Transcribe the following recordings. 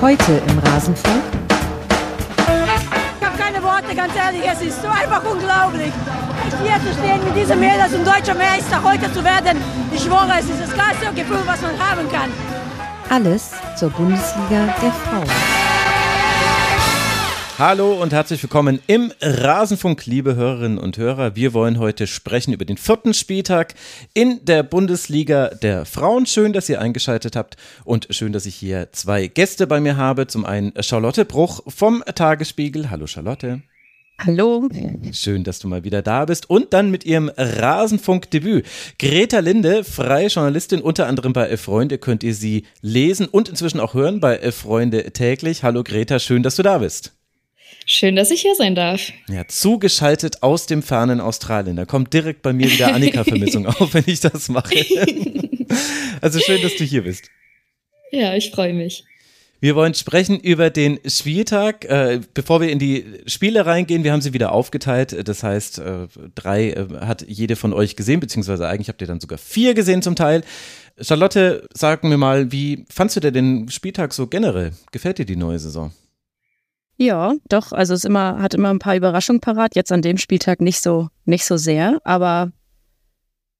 Heute im Rasenfunk. Ich habe keine Worte, ganz ehrlich, es ist so einfach unglaublich. Hier zu stehen mit diesem Mädels und deutscher Meister heute zu werden, ich schwöre, es ist das geilste Gefühl, was man haben kann. Alles zur Bundesliga der Frauen. Hallo und herzlich willkommen im Rasenfunk, liebe Hörerinnen und Hörer. Wir wollen heute sprechen über den vierten Spieltag in der Bundesliga der Frauen. Schön, dass ihr eingeschaltet habt und schön, dass ich hier zwei Gäste bei mir habe. Zum einen Charlotte Bruch vom Tagesspiegel. Hallo Charlotte. Hallo. Schön, dass du mal wieder da bist. Und dann mit ihrem Rasenfunk-Debüt. Greta Linde, freie Journalistin, unter anderem bei Elf Freunde, könnt ihr sie lesen und inzwischen auch hören bei Elf Freunde täglich. Hallo Greta, schön, dass du da bist. Schön, dass ich hier sein darf. Ja, zugeschaltet aus dem fernen Australien. Da kommt direkt bei mir wieder Annika-Vermissung auf, wenn ich das mache. also schön, dass du hier bist. Ja, ich freue mich. Wir wollen sprechen über den Spieltag. Äh, bevor wir in die Spiele reingehen, wir haben sie wieder aufgeteilt. Das heißt, äh, drei äh, hat jede von euch gesehen, beziehungsweise eigentlich habt ihr dann sogar vier gesehen zum Teil. Charlotte, sag mir mal, wie fandst du dir den Spieltag so generell? Gefällt dir die neue Saison? Ja, doch. Also es immer, hat immer ein paar Überraschungen parat. Jetzt an dem Spieltag nicht so, nicht so sehr. Aber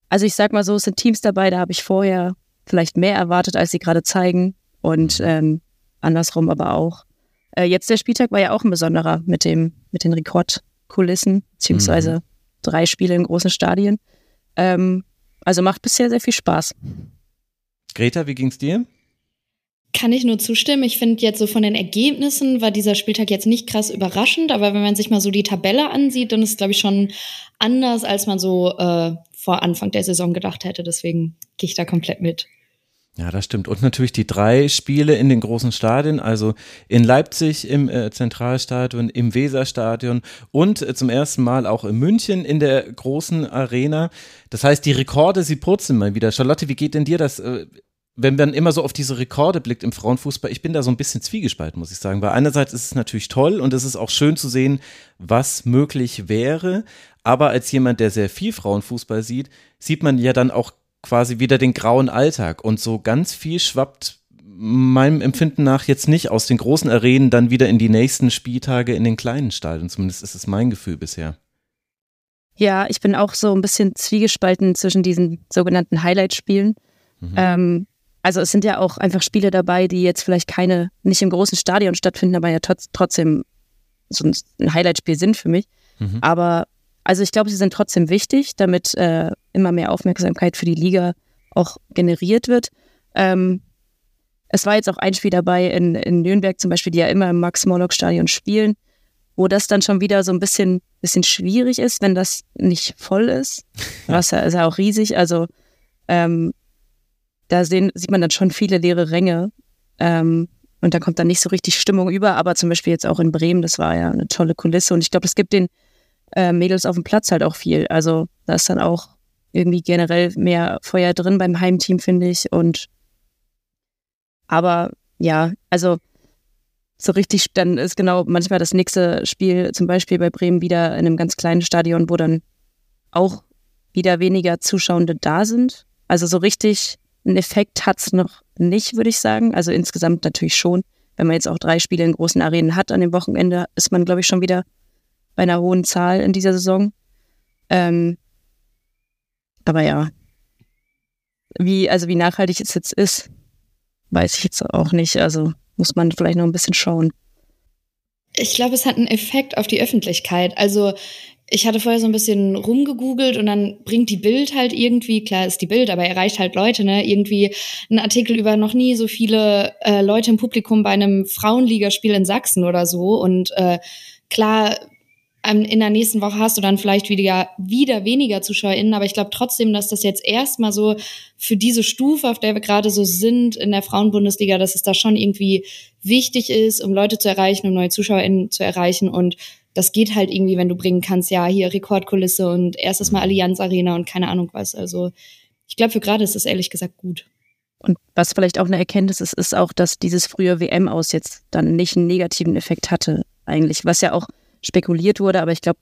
also ich sag mal so, es sind Teams dabei, da habe ich vorher vielleicht mehr erwartet, als sie gerade zeigen. Und ähm, andersrum aber auch. Äh, jetzt der Spieltag war ja auch ein besonderer mit dem, mit den Rekordkulissen, beziehungsweise mhm. drei Spiele in großen Stadien. Ähm, also macht bisher sehr viel Spaß. Greta, wie ging's dir? Kann ich nur zustimmen. Ich finde jetzt so von den Ergebnissen war dieser Spieltag jetzt nicht krass überraschend, aber wenn man sich mal so die Tabelle ansieht, dann ist es, glaube ich, schon anders, als man so äh, vor Anfang der Saison gedacht hätte. Deswegen gehe ich da komplett mit. Ja, das stimmt. Und natürlich die drei Spiele in den großen Stadien, also in Leipzig im äh, Zentralstadion, im Weserstadion und äh, zum ersten Mal auch in München in der großen Arena. Das heißt, die Rekorde, sie purzeln mal wieder. Charlotte, wie geht denn dir das? Äh, wenn man immer so auf diese Rekorde blickt im Frauenfußball, ich bin da so ein bisschen zwiegespalten, muss ich sagen. Weil einerseits ist es natürlich toll und es ist auch schön zu sehen, was möglich wäre. Aber als jemand, der sehr viel Frauenfußball sieht, sieht man ja dann auch quasi wieder den grauen Alltag. Und so ganz viel schwappt meinem Empfinden nach jetzt nicht aus den großen Arenen dann wieder in die nächsten Spieltage in den kleinen Stadien. Zumindest ist es mein Gefühl bisher. Ja, ich bin auch so ein bisschen zwiegespalten zwischen diesen sogenannten Highlight-Spielen. Mhm. Ähm, also es sind ja auch einfach Spiele dabei, die jetzt vielleicht keine, nicht im großen Stadion stattfinden, aber ja trotzdem so ein Highlight-Spiel sind für mich. Mhm. Aber also ich glaube, sie sind trotzdem wichtig, damit äh, immer mehr Aufmerksamkeit für die Liga auch generiert wird. Ähm, es war jetzt auch ein Spiel dabei in, in Nürnberg zum Beispiel, die ja immer im Max-Morlock-Stadion spielen, wo das dann schon wieder so ein bisschen, bisschen schwierig ist, wenn das nicht voll ist. Was ja, ist ja auch riesig. Also ähm, da sehen, sieht man dann schon viele leere Ränge. Ähm, und da kommt dann nicht so richtig Stimmung über. Aber zum Beispiel jetzt auch in Bremen, das war ja eine tolle Kulisse. Und ich glaube, es gibt den äh, Mädels auf dem Platz halt auch viel. Also da ist dann auch irgendwie generell mehr Feuer drin beim Heimteam, finde ich. Und aber ja, also so richtig, dann ist genau manchmal das nächste Spiel, zum Beispiel bei Bremen, wieder in einem ganz kleinen Stadion, wo dann auch wieder weniger Zuschauende da sind. Also so richtig einen Effekt hat es noch nicht, würde ich sagen. Also insgesamt natürlich schon. Wenn man jetzt auch drei Spiele in großen Arenen hat an dem Wochenende, ist man, glaube ich, schon wieder bei einer hohen Zahl in dieser Saison. Ähm, aber ja, wie, also wie nachhaltig es jetzt ist, weiß ich jetzt auch nicht. Also muss man vielleicht noch ein bisschen schauen. Ich glaube, es hat einen Effekt auf die Öffentlichkeit. Also ich hatte vorher so ein bisschen rumgegoogelt und dann bringt die Bild halt irgendwie, klar ist die Bild, aber erreicht halt Leute, ne? Irgendwie ein Artikel über noch nie so viele äh, Leute im Publikum bei einem Frauenligaspiel in Sachsen oder so. Und äh, klar, in der nächsten Woche hast du dann vielleicht wieder, wieder weniger ZuschauerInnen, aber ich glaube trotzdem, dass das jetzt erstmal so für diese Stufe, auf der wir gerade so sind in der Frauenbundesliga, dass es da schon irgendwie wichtig ist, um Leute zu erreichen, um neue ZuschauerInnen zu erreichen und das geht halt irgendwie, wenn du bringen kannst, ja, hier Rekordkulisse und erstes Mal Allianz Arena und keine Ahnung was. Also ich glaube, für gerade ist das ehrlich gesagt gut. Und was vielleicht auch eine Erkenntnis ist, ist auch, dass dieses frühe WM aus jetzt dann nicht einen negativen Effekt hatte, eigentlich, was ja auch spekuliert wurde, aber ich glaube,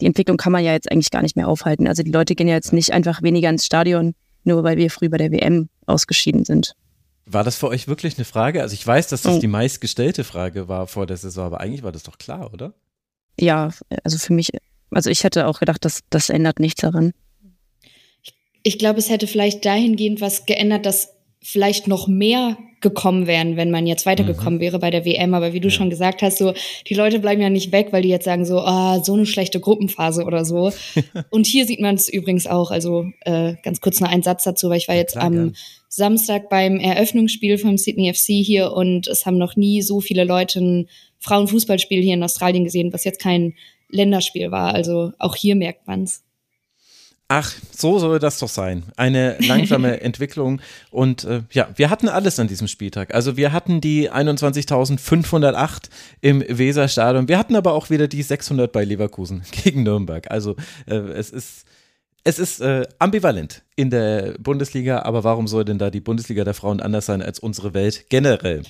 die Entwicklung kann man ja jetzt eigentlich gar nicht mehr aufhalten. Also die Leute gehen ja jetzt nicht einfach weniger ins Stadion, nur weil wir früh bei der WM ausgeschieden sind. War das für euch wirklich eine Frage? Also ich weiß, dass das oh. die meistgestellte Frage war vor der Saison, aber eigentlich war das doch klar, oder? Ja, also für mich, also ich hätte auch gedacht, dass das ändert nichts daran. Ich, ich glaube, es hätte vielleicht dahingehend was geändert, dass vielleicht noch mehr gekommen wären, wenn man jetzt weitergekommen mhm. wäre bei der WM. Aber wie du ja. schon gesagt hast, so die Leute bleiben ja nicht weg, weil die jetzt sagen so, ah, so eine schlechte Gruppenphase oder so. und hier sieht man es übrigens auch. Also äh, ganz kurz noch ein Satz dazu, weil ich war jetzt klar, am gern. Samstag beim Eröffnungsspiel vom Sydney FC hier und es haben noch nie so viele Leute ein Frauenfußballspiel hier in Australien gesehen, was jetzt kein Länderspiel war. Also auch hier merkt man es. Ach, so soll das doch sein. Eine langsame Entwicklung. Und äh, ja, wir hatten alles an diesem Spieltag. Also wir hatten die 21.508 im Weserstadion. Wir hatten aber auch wieder die 600 bei Leverkusen gegen Nürnberg. Also äh, es ist es ist äh, ambivalent in der Bundesliga, aber warum soll denn da die Bundesliga der Frauen anders sein als unsere Welt generell?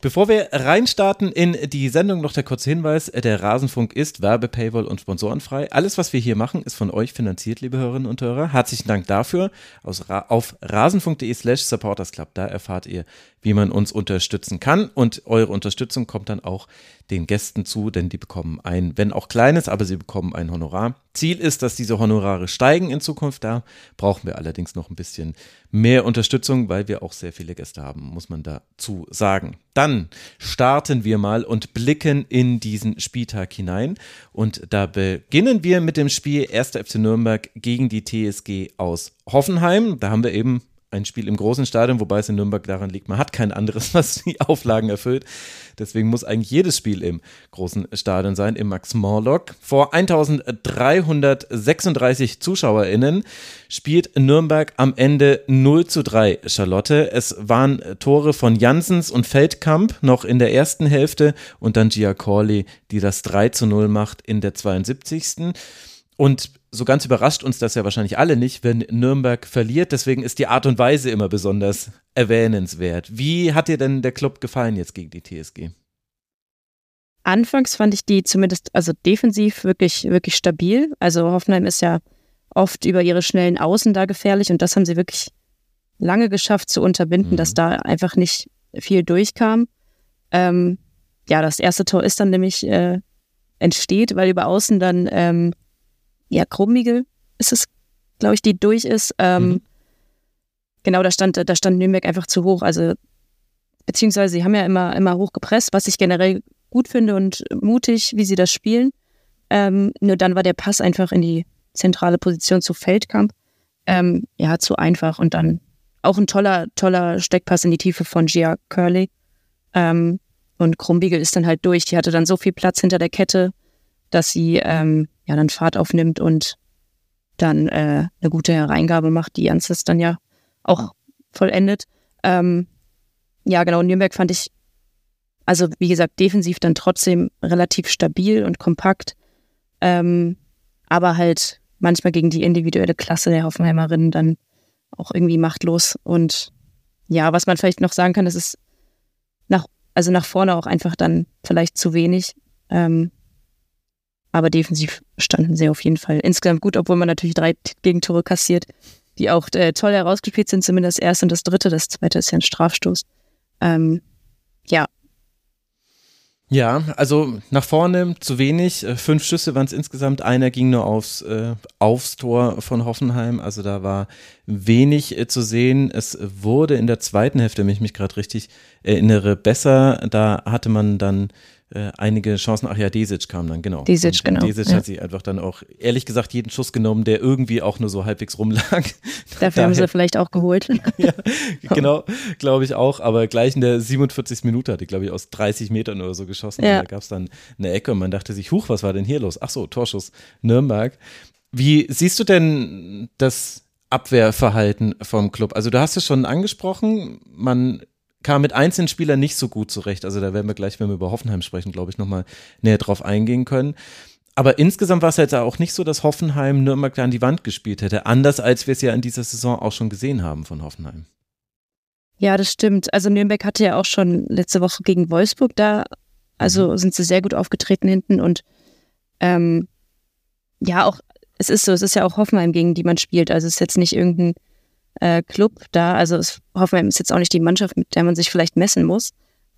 Bevor wir reinstarten in die Sendung, noch der kurze Hinweis: Der Rasenfunk ist Werbe, Paywall und sponsorenfrei. Alles, was wir hier machen, ist von euch finanziert, liebe Hörerinnen und Hörer. Herzlichen Dank dafür. Aus, auf rasenfunk.de/slash supportersclub, da erfahrt ihr, wie man uns unterstützen kann. Und eure Unterstützung kommt dann auch den Gästen zu, denn die bekommen ein, wenn auch kleines, aber sie bekommen ein Honorar. Ziel ist, dass diese Honorare steigen in Zukunft. Da brauchen wir allerdings noch ein bisschen mehr Unterstützung, weil wir auch sehr viele Gäste haben, muss man dazu sagen. Dann starten wir mal und blicken in diesen Spieltag hinein. Und da beginnen wir mit dem Spiel 1. FC Nürnberg gegen die TSG aus Hoffenheim. Da haben wir eben ein Spiel im großen Stadion, wobei es in Nürnberg daran liegt, man hat kein anderes, was die Auflagen erfüllt. Deswegen muss eigentlich jedes Spiel im großen Stadion sein, im Max Morlock. Vor 1336 ZuschauerInnen spielt Nürnberg am Ende 0 zu 3 Charlotte. Es waren Tore von Janssens und Feldkamp noch in der ersten Hälfte und dann Gia Corley, die das 3 zu 0 macht in der 72. Und so ganz überrascht uns das ja wahrscheinlich alle nicht, wenn Nürnberg verliert. Deswegen ist die Art und Weise immer besonders erwähnenswert. Wie hat dir denn der Club gefallen jetzt gegen die TSG? Anfangs fand ich die zumindest, also defensiv wirklich, wirklich stabil. Also Hoffenheim ist ja oft über ihre schnellen Außen da gefährlich und das haben sie wirklich lange geschafft zu unterbinden, mhm. dass da einfach nicht viel durchkam. Ähm, ja, das erste Tor ist dann nämlich äh, entsteht, weil über Außen dann ähm, ja, Krummigel ist es, glaube ich, die durch ist. Ähm, mhm. Genau, da stand, da stand Nürnberg einfach zu hoch. Also, beziehungsweise sie haben ja immer, immer hoch gepresst, was ich generell gut finde und mutig, wie sie das spielen. Ähm, nur dann war der Pass einfach in die zentrale Position zu Feldkamp. Ähm, ja, zu einfach. Und dann auch ein toller, toller Steckpass in die Tiefe von Gia Curley. Ähm, und Krumbiegel ist dann halt durch. Die hatte dann so viel Platz hinter der Kette, dass sie ähm, ja dann Fahrt aufnimmt und dann äh, eine gute Hereingabe macht, die Janssens dann ja auch vollendet. Ähm, ja, genau, Nürnberg fand ich, also wie gesagt, defensiv dann trotzdem relativ stabil und kompakt, ähm, aber halt manchmal gegen die individuelle Klasse der Hoffenheimerinnen dann auch irgendwie machtlos. Und ja, was man vielleicht noch sagen kann, das ist nach, also nach vorne auch einfach dann vielleicht zu wenig. Ähm, aber defensiv standen sie auf jeden Fall insgesamt gut, obwohl man natürlich drei Gegentore kassiert, die auch äh, toll herausgespielt sind, zumindest das erste und das dritte. Das zweite ist ja ein Strafstoß. Ähm, ja. Ja, also nach vorne zu wenig. Äh, fünf Schüsse waren es insgesamt. Einer ging nur aufs, äh, aufs Tor von Hoffenheim. Also da war wenig äh, zu sehen. Es wurde in der zweiten Hälfte, wenn ich mich gerade richtig erinnere, besser. Da hatte man dann äh, einige Chancen. Ach ja, Desic kam dann, genau. Desic, genau. Desic ja. hat sich einfach dann auch, ehrlich gesagt, jeden Schuss genommen, der irgendwie auch nur so halbwegs rumlag. Dafür haben sie vielleicht auch geholt. ja, genau, glaube ich auch. Aber gleich in der 47. Minute hat die, glaube ich, aus 30 Metern oder so geschossen. Ja. da gab es dann eine Ecke und man dachte sich, huch, was war denn hier los? Ach so, Torschuss Nürnberg. Wie siehst du denn das Abwehrverhalten vom Club? Also du hast es schon angesprochen, man kam mit einzelnen Spielern nicht so gut zurecht. Also da werden wir gleich, wenn wir über Hoffenheim sprechen, glaube ich, nochmal näher drauf eingehen können. Aber insgesamt war es jetzt auch nicht so, dass Hoffenheim Nürnberg da an die Wand gespielt hätte. Anders als wir es ja in dieser Saison auch schon gesehen haben von Hoffenheim. Ja, das stimmt. Also Nürnberg hatte ja auch schon letzte Woche gegen Wolfsburg da. Also mhm. sind sie sehr gut aufgetreten hinten und ähm, ja, auch, es ist so, es ist ja auch Hoffenheim, gegen die man spielt. Also es ist jetzt nicht irgendein äh, Club da. Also es, Hoffenheim ist jetzt auch nicht die Mannschaft, mit der man sich vielleicht messen muss.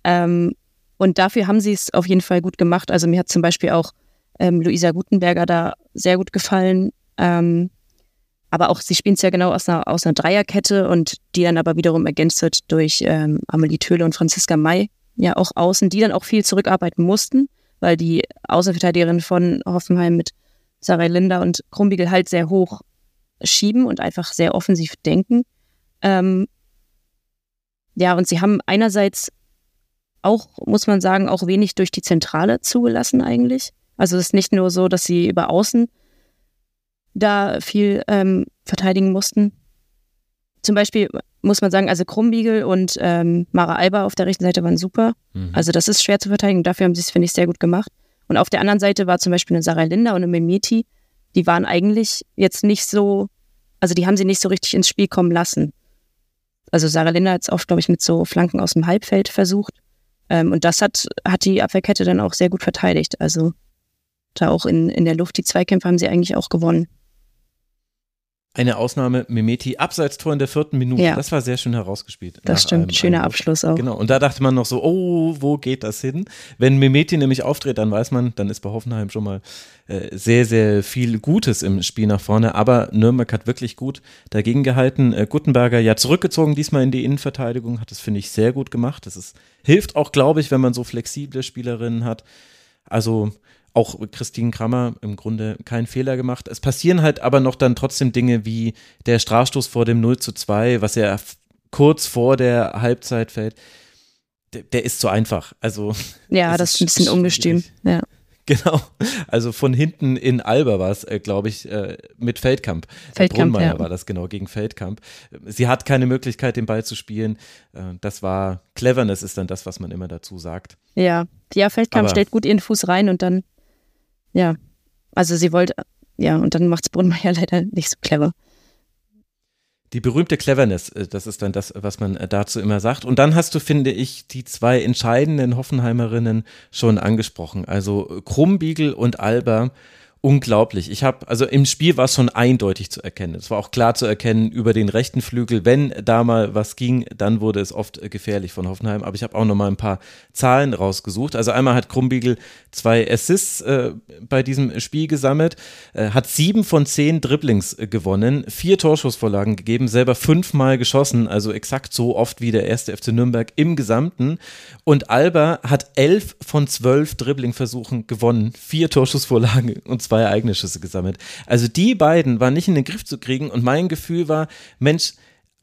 Ähm, und dafür haben sie es auf jeden Fall gut gemacht. Also mir hat zum Beispiel auch ähm, Luisa Gutenberger da sehr gut gefallen. Ähm, aber auch, sie spielen es ja genau aus einer, aus einer Dreierkette und die dann aber wiederum ergänzt wird durch ähm, Amelie Töhle und Franziska May, ja auch außen, die dann auch viel zurückarbeiten mussten, weil die Außenverteidigerin von Hoffenheim mit Sarah Linder und Krumbiegel halt sehr hoch schieben und einfach sehr offensiv denken. Ähm, ja, und sie haben einerseits auch, muss man sagen, auch wenig durch die Zentrale zugelassen eigentlich. Also es ist nicht nur so, dass sie über Außen da viel ähm, verteidigen mussten. Zum Beispiel muss man sagen, also Krumbiegel und ähm, Mara Alba auf der rechten Seite waren super. Mhm. Also das ist schwer zu verteidigen. Dafür haben sie es, finde ich, sehr gut gemacht. Und auf der anderen Seite war zum Beispiel eine Sarah Linda und eine Mimeti. Die waren eigentlich jetzt nicht so, also die haben sie nicht so richtig ins Spiel kommen lassen. Also Sarah Linda hat es oft, glaube ich, mit so Flanken aus dem Halbfeld versucht. Ähm, und das hat, hat die Abwehrkette dann auch sehr gut verteidigt. Also da auch in, in der Luft, die Zweikämpfe haben sie eigentlich auch gewonnen. Eine Ausnahme, Mimeti, Abseitstor in der vierten Minute. Ja. Das war sehr schön herausgespielt. Das stimmt, schöner einem Abschluss auch. Genau, und da dachte man noch so, oh, wo geht das hin? Wenn Mimeti nämlich auftritt, dann weiß man, dann ist bei Hoffenheim schon mal äh, sehr, sehr viel Gutes im Spiel nach vorne. Aber Nürnberg hat wirklich gut dagegen gehalten. Äh, Guttenberger ja zurückgezogen, diesmal in die Innenverteidigung, hat das, finde ich, sehr gut gemacht. Das ist, hilft auch, glaube ich, wenn man so flexible Spielerinnen hat. Also auch Christine Krammer im Grunde keinen Fehler gemacht. Es passieren halt aber noch dann trotzdem Dinge wie der Strafstoß vor dem 0 zu 2, was ja kurz vor der Halbzeit fällt. Der, der ist zu einfach. Also. Ja, das ist ein bisschen ungestüm. Ja. Genau, also von hinten in Alba war es, äh, glaube ich, äh, mit Feldkamp. Feldkamp ja. war das genau, gegen Feldkamp. Sie hat keine Möglichkeit, den Ball zu spielen. Äh, das war Cleverness, ist dann das, was man immer dazu sagt. Ja, ja Feldkamp Aber, stellt gut ihren Fuß rein und dann ja, also sie wollte, ja, und dann macht es Brunmeier leider nicht so clever. Die berühmte Cleverness, äh, das ist dann das, was man äh, dazu immer sagt. Und dann hast du, finde ich, die zwei entscheidenden Hoffenheimerinnen schon angesprochen. Also Krumbiegel und Alba unglaublich. Ich habe, also im Spiel war es schon eindeutig zu erkennen. Es war auch klar zu erkennen über den rechten Flügel, wenn da mal was ging, dann wurde es oft gefährlich von Hoffenheim. Aber ich habe auch noch mal ein paar Zahlen rausgesucht. Also einmal hat Krumbiegel zwei Assists äh, bei diesem Spiel gesammelt, äh, hat sieben von zehn Dribblings äh, gewonnen, vier Torschussvorlagen gegeben, selber fünfmal geschossen, also exakt so oft wie der erste FC Nürnberg im Gesamten. Und Alba hat elf von zwölf Dribblingversuchen gewonnen, vier Torschussvorlagen und zwei eigene Schüsse gesammelt. Also die beiden waren nicht in den Griff zu kriegen und mein Gefühl war, Mensch,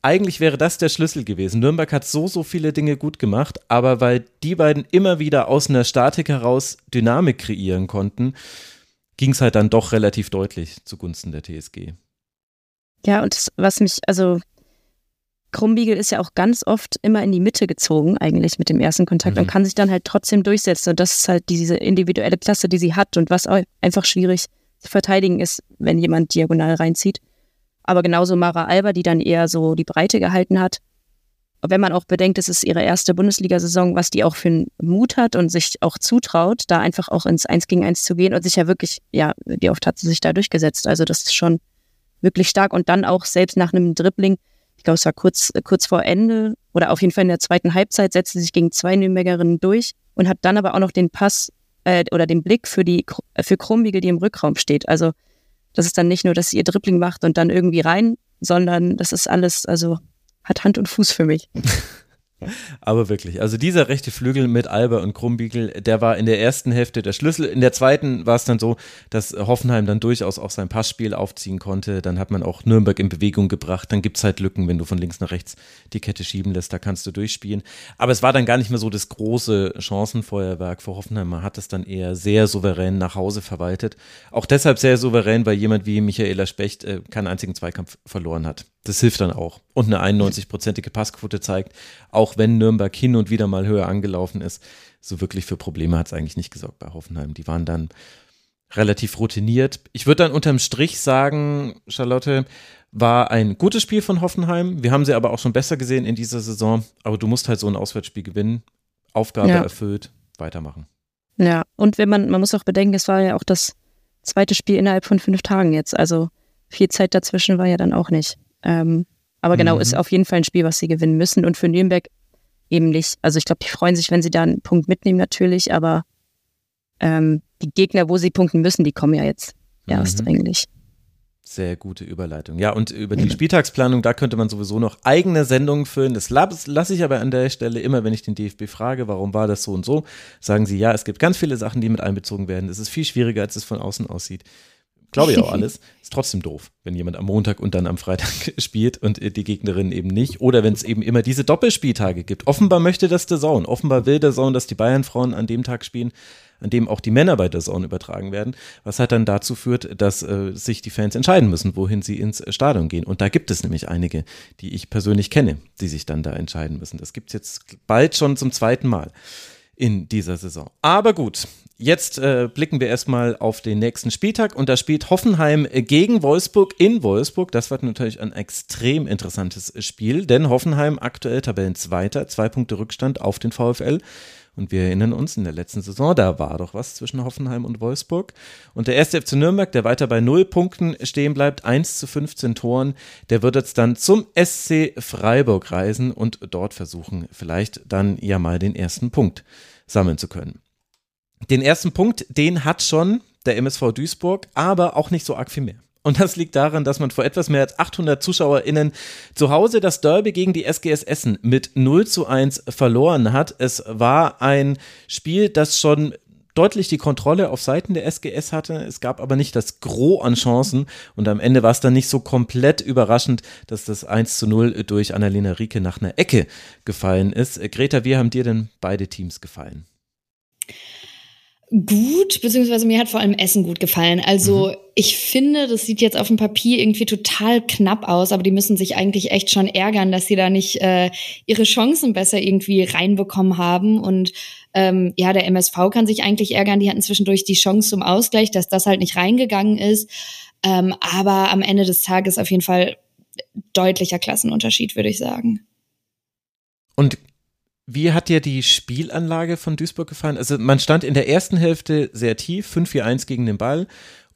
eigentlich wäre das der Schlüssel gewesen. Nürnberg hat so, so viele Dinge gut gemacht, aber weil die beiden immer wieder aus einer Statik heraus Dynamik kreieren konnten, ging es halt dann doch relativ deutlich zugunsten der TSG. Ja, und was mich, also Krumbiegel ist ja auch ganz oft immer in die Mitte gezogen, eigentlich mit dem ersten Kontakt mhm. und kann sich dann halt trotzdem durchsetzen. Und das ist halt diese individuelle Klasse, die sie hat und was auch einfach schwierig zu verteidigen ist, wenn jemand diagonal reinzieht. Aber genauso Mara Alba, die dann eher so die Breite gehalten hat. Wenn man auch bedenkt, es ist ihre erste Bundesliga-Saison, was die auch für einen Mut hat und sich auch zutraut, da einfach auch ins Eins gegen Eins zu gehen und sich ja wirklich, ja, wie oft hat sie sich da durchgesetzt? Also das ist schon wirklich stark und dann auch selbst nach einem Dribbling ich glaube, es war kurz, kurz vor Ende oder auf jeden Fall in der zweiten Halbzeit, setzte sich gegen zwei Nürnbergerinnen durch und hat dann aber auch noch den Pass äh, oder den Blick für die für Krumbiegel, die im Rückraum steht. Also das ist dann nicht nur, dass sie ihr Dribbling macht und dann irgendwie rein, sondern das ist alles, also hat Hand und Fuß für mich. Aber wirklich, also dieser rechte Flügel mit Alba und Krumbiegel, der war in der ersten Hälfte der Schlüssel. In der zweiten war es dann so, dass Hoffenheim dann durchaus auch sein Passspiel aufziehen konnte. Dann hat man auch Nürnberg in Bewegung gebracht. Dann gibt es halt Lücken, wenn du von links nach rechts die Kette schieben lässt, da kannst du durchspielen. Aber es war dann gar nicht mehr so das große Chancenfeuerwerk für Hoffenheim. Man hat es dann eher sehr souverän nach Hause verwaltet. Auch deshalb sehr souverän, weil jemand wie Michaela Specht äh, keinen einzigen Zweikampf verloren hat. Das hilft dann auch. Und eine 91-prozentige Passquote zeigt, auch wenn Nürnberg hin und wieder mal höher angelaufen ist, so wirklich für Probleme hat es eigentlich nicht gesorgt bei Hoffenheim. Die waren dann relativ routiniert. Ich würde dann unterm Strich sagen, Charlotte, war ein gutes Spiel von Hoffenheim. Wir haben sie aber auch schon besser gesehen in dieser Saison. Aber du musst halt so ein Auswärtsspiel gewinnen. Aufgabe ja. erfüllt, weitermachen. Ja, und wenn man, man muss auch bedenken, es war ja auch das zweite Spiel innerhalb von fünf Tagen jetzt. Also viel Zeit dazwischen war ja dann auch nicht. Ähm, Aber genau, Mhm. ist auf jeden Fall ein Spiel, was sie gewinnen müssen. Und für Nürnberg eben nicht. Also ich glaube, die freuen sich, wenn sie da einen Punkt mitnehmen, natürlich, aber ähm, die Gegner, wo sie punkten müssen, die kommen ja jetzt erst Mhm. eigentlich. Sehr gute Überleitung. Ja, und über die Spieltagsplanung, da könnte man sowieso noch eigene Sendungen füllen. Das lasse ich aber an der Stelle immer, wenn ich den DFB frage, warum war das so und so, sagen sie, ja, es gibt ganz viele Sachen, die mit einbezogen werden. Es ist viel schwieriger, als es von außen aussieht. Glaube ich auch alles. Ist trotzdem doof, wenn jemand am Montag und dann am Freitag spielt und äh, die Gegnerin eben nicht. Oder wenn es eben immer diese Doppelspieltage gibt. Offenbar möchte das der Zone. Offenbar will der Zone, dass die Bayern-Frauen an dem Tag spielen, an dem auch die Männer bei der Zone übertragen werden, was halt dann dazu führt, dass äh, sich die Fans entscheiden müssen, wohin sie ins Stadion gehen. Und da gibt es nämlich einige, die ich persönlich kenne, die sich dann da entscheiden müssen. Das gibt es jetzt bald schon zum zweiten Mal in dieser Saison. Aber gut, jetzt äh, blicken wir erstmal auf den nächsten Spieltag und da spielt Hoffenheim gegen Wolfsburg in Wolfsburg. Das wird natürlich ein extrem interessantes Spiel, denn Hoffenheim aktuell Tabellenzweiter, zwei Punkte Rückstand auf den VfL. Und wir erinnern uns, in der letzten Saison, da war doch was zwischen Hoffenheim und Wolfsburg. Und der erste FC Nürnberg, der weiter bei null Punkten stehen bleibt, 1 zu 15 Toren, der wird jetzt dann zum SC Freiburg reisen und dort versuchen, vielleicht dann ja mal den ersten Punkt sammeln zu können. Den ersten Punkt, den hat schon der MSV Duisburg, aber auch nicht so arg viel mehr. Und das liegt daran, dass man vor etwas mehr als 800 ZuschauerInnen zu Hause das Derby gegen die SGS Essen mit 0 zu 1 verloren hat. Es war ein Spiel, das schon deutlich die Kontrolle auf Seiten der SGS hatte. Es gab aber nicht das Gros an Chancen und am Ende war es dann nicht so komplett überraschend, dass das 1 zu 0 durch Annalena Rieke nach einer Ecke gefallen ist. Greta, wie haben dir denn beide Teams gefallen? Gut, beziehungsweise mir hat vor allem Essen gut gefallen. Also Mhm. ich finde, das sieht jetzt auf dem Papier irgendwie total knapp aus, aber die müssen sich eigentlich echt schon ärgern, dass sie da nicht äh, ihre Chancen besser irgendwie reinbekommen haben. Und ähm, ja, der MSV kann sich eigentlich ärgern. Die hatten zwischendurch die Chance zum Ausgleich, dass das halt nicht reingegangen ist. Ähm, aber am Ende des Tages auf jeden Fall deutlicher Klassenunterschied, würde ich sagen. Und wie hat dir die Spielanlage von Duisburg gefallen? Also man stand in der ersten Hälfte sehr tief, 5-4-1 gegen den Ball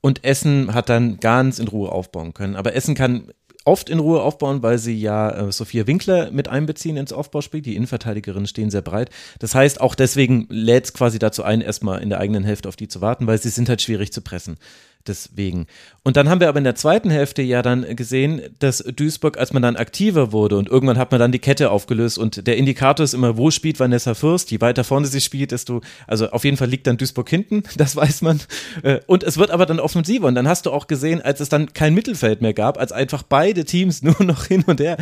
und Essen hat dann ganz in Ruhe aufbauen können. Aber Essen kann oft in Ruhe aufbauen, weil sie ja äh, Sophia Winkler mit einbeziehen ins Aufbauspiel. Die Innenverteidigerinnen stehen sehr breit. Das heißt, auch deswegen lädt es quasi dazu ein, erstmal in der eigenen Hälfte auf die zu warten, weil sie sind halt schwierig zu pressen. Deswegen. Und dann haben wir aber in der zweiten Hälfte ja dann gesehen, dass Duisburg, als man dann aktiver wurde und irgendwann hat man dann die Kette aufgelöst und der Indikator ist immer, wo spielt Vanessa Fürst? Je weiter vorne sie spielt, desto, also auf jeden Fall liegt dann Duisburg hinten, das weiß man. Äh, Und es wird aber dann offensiver und dann hast du auch gesehen, als es dann kein Mittelfeld mehr gab, als einfach beide Teams nur noch hin und her,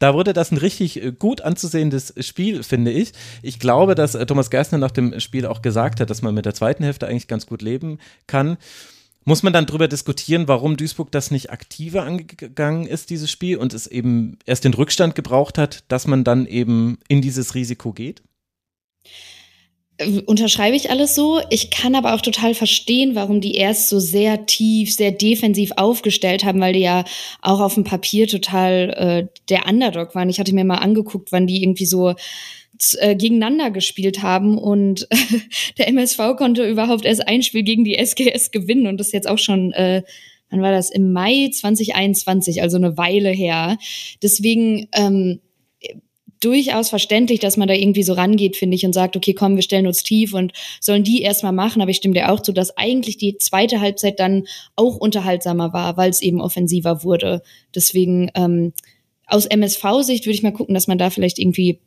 da wurde das ein richtig äh, gut anzusehendes Spiel, finde ich. Ich glaube, dass äh, Thomas Geisner nach dem Spiel auch gesagt hat, dass man mit der zweiten Hälfte eigentlich ganz gut leben kann. Muss man dann darüber diskutieren, warum Duisburg das nicht aktiver angegangen ist, dieses Spiel, und es eben erst den Rückstand gebraucht hat, dass man dann eben in dieses Risiko geht? Unterschreibe ich alles so. Ich kann aber auch total verstehen, warum die erst so sehr tief, sehr defensiv aufgestellt haben, weil die ja auch auf dem Papier total äh, der Underdog waren. Ich hatte mir mal angeguckt, wann die irgendwie so äh, gegeneinander gespielt haben und der MSV konnte überhaupt erst ein Spiel gegen die SGS gewinnen und das jetzt auch schon, äh, wann war das? Im Mai 2021, also eine Weile her. Deswegen ähm, durchaus verständlich, dass man da irgendwie so rangeht, finde ich, und sagt, okay, komm, wir stellen uns tief und sollen die erstmal machen. Aber ich stimme dir auch zu, dass eigentlich die zweite Halbzeit dann auch unterhaltsamer war, weil es eben offensiver wurde. Deswegen ähm, aus MSV-Sicht würde ich mal gucken, dass man da vielleicht irgendwie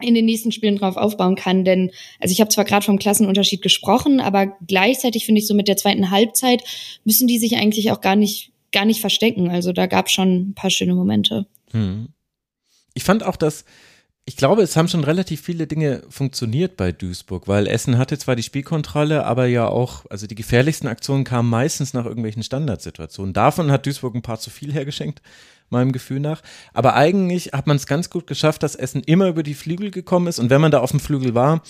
in den nächsten Spielen drauf aufbauen kann. Denn, also ich habe zwar gerade vom Klassenunterschied gesprochen, aber gleichzeitig finde ich so mit der zweiten Halbzeit müssen die sich eigentlich auch gar nicht, gar nicht verstecken. Also da gab es schon ein paar schöne Momente. Hm. Ich fand auch, dass ich glaube, es haben schon relativ viele Dinge funktioniert bei Duisburg, weil Essen hatte zwar die Spielkontrolle, aber ja auch, also die gefährlichsten Aktionen kamen meistens nach irgendwelchen Standardsituationen. Davon hat Duisburg ein paar zu viel hergeschenkt, meinem Gefühl nach. Aber eigentlich hat man es ganz gut geschafft, dass Essen immer über die Flügel gekommen ist. Und wenn man da auf dem Flügel war,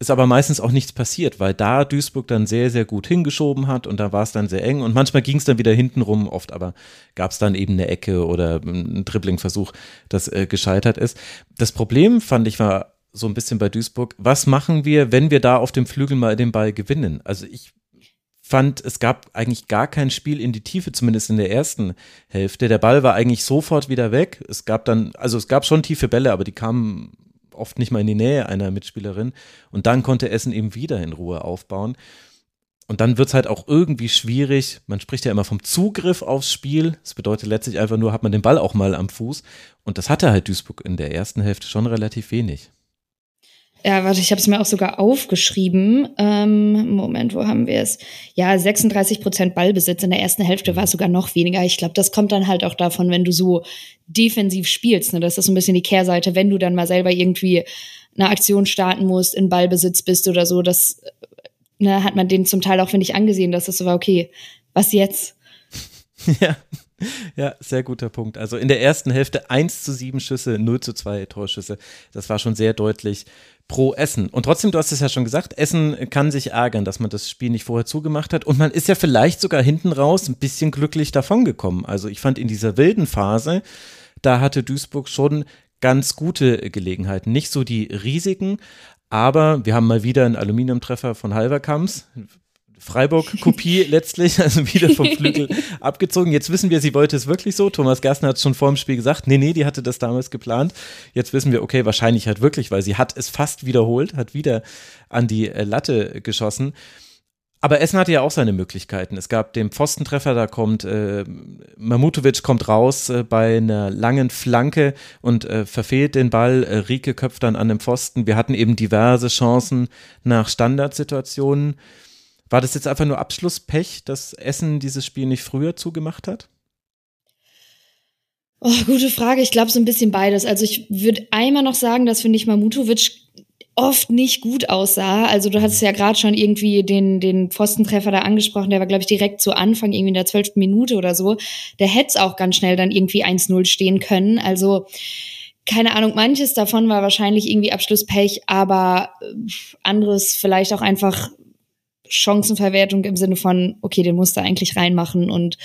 ist aber meistens auch nichts passiert, weil da Duisburg dann sehr, sehr gut hingeschoben hat und da war es dann sehr eng und manchmal ging es dann wieder hinten rum, oft aber gab es dann eben eine Ecke oder einen Dribbling-Versuch, das äh, gescheitert ist. Das Problem, fand ich, war so ein bisschen bei Duisburg, was machen wir, wenn wir da auf dem Flügel mal den Ball gewinnen? Also ich fand, es gab eigentlich gar kein Spiel in die Tiefe, zumindest in der ersten Hälfte. Der Ball war eigentlich sofort wieder weg. Es gab dann, also es gab schon tiefe Bälle, aber die kamen oft nicht mal in die Nähe einer Mitspielerin. Und dann konnte Essen eben wieder in Ruhe aufbauen. Und dann wird es halt auch irgendwie schwierig. Man spricht ja immer vom Zugriff aufs Spiel. Das bedeutet letztlich einfach nur, hat man den Ball auch mal am Fuß. Und das hatte halt Duisburg in der ersten Hälfte schon relativ wenig. Ja, warte, ich habe es mir auch sogar aufgeschrieben. Ähm, Moment, wo haben wir es? Ja, 36 Prozent Ballbesitz. In der ersten Hälfte war es sogar noch weniger. Ich glaube, das kommt dann halt auch davon, wenn du so defensiv spielst. Ne? Das ist so ein bisschen die Kehrseite. Wenn du dann mal selber irgendwie eine Aktion starten musst, in Ballbesitz bist oder so, das ne, hat man den zum Teil auch, finde ich, angesehen, dass es so war, okay, was jetzt? Ja. Ja, sehr guter Punkt. Also in der ersten Hälfte 1 zu 7 Schüsse, 0 zu 2 Torschüsse. Das war schon sehr deutlich pro Essen. Und trotzdem, du hast es ja schon gesagt, Essen kann sich ärgern, dass man das Spiel nicht vorher zugemacht hat. Und man ist ja vielleicht sogar hinten raus ein bisschen glücklich davongekommen. Also ich fand in dieser wilden Phase, da hatte Duisburg schon ganz gute Gelegenheiten. Nicht so die Risiken, aber wir haben mal wieder einen Aluminiumtreffer von Halverkamps. Freiburg-Kopie letztlich, also wieder vom Flügel abgezogen. Jetzt wissen wir, sie wollte es wirklich so. Thomas Gerstner hat es schon vor dem Spiel gesagt. Nee, nee, die hatte das damals geplant. Jetzt wissen wir, okay, wahrscheinlich halt wirklich, weil sie hat es fast wiederholt, hat wieder an die äh, Latte geschossen. Aber Essen hatte ja auch seine Möglichkeiten. Es gab den Pfostentreffer, da kommt äh, Mamutovic kommt raus äh, bei einer langen Flanke und äh, verfehlt den Ball. Äh, Rieke köpft dann an den Pfosten. Wir hatten eben diverse Chancen nach Standardsituationen. War das jetzt einfach nur Abschlusspech, dass Essen dieses Spiel nicht früher zugemacht hat? Oh, gute Frage. Ich glaube so ein bisschen beides. Also ich würde einmal noch sagen, dass finde ich Mamutovic oft nicht gut aussah. Also du hattest ja gerade schon irgendwie den, den Pfostentreffer da angesprochen, der war, glaube ich, direkt zu Anfang, irgendwie in der zwölften Minute oder so. Der hätte es auch ganz schnell dann irgendwie 1-0 stehen können. Also keine Ahnung, manches davon war wahrscheinlich irgendwie Abschlusspech, aber äh, anderes vielleicht auch einfach Chancenverwertung im Sinne von, okay, den musst du eigentlich reinmachen und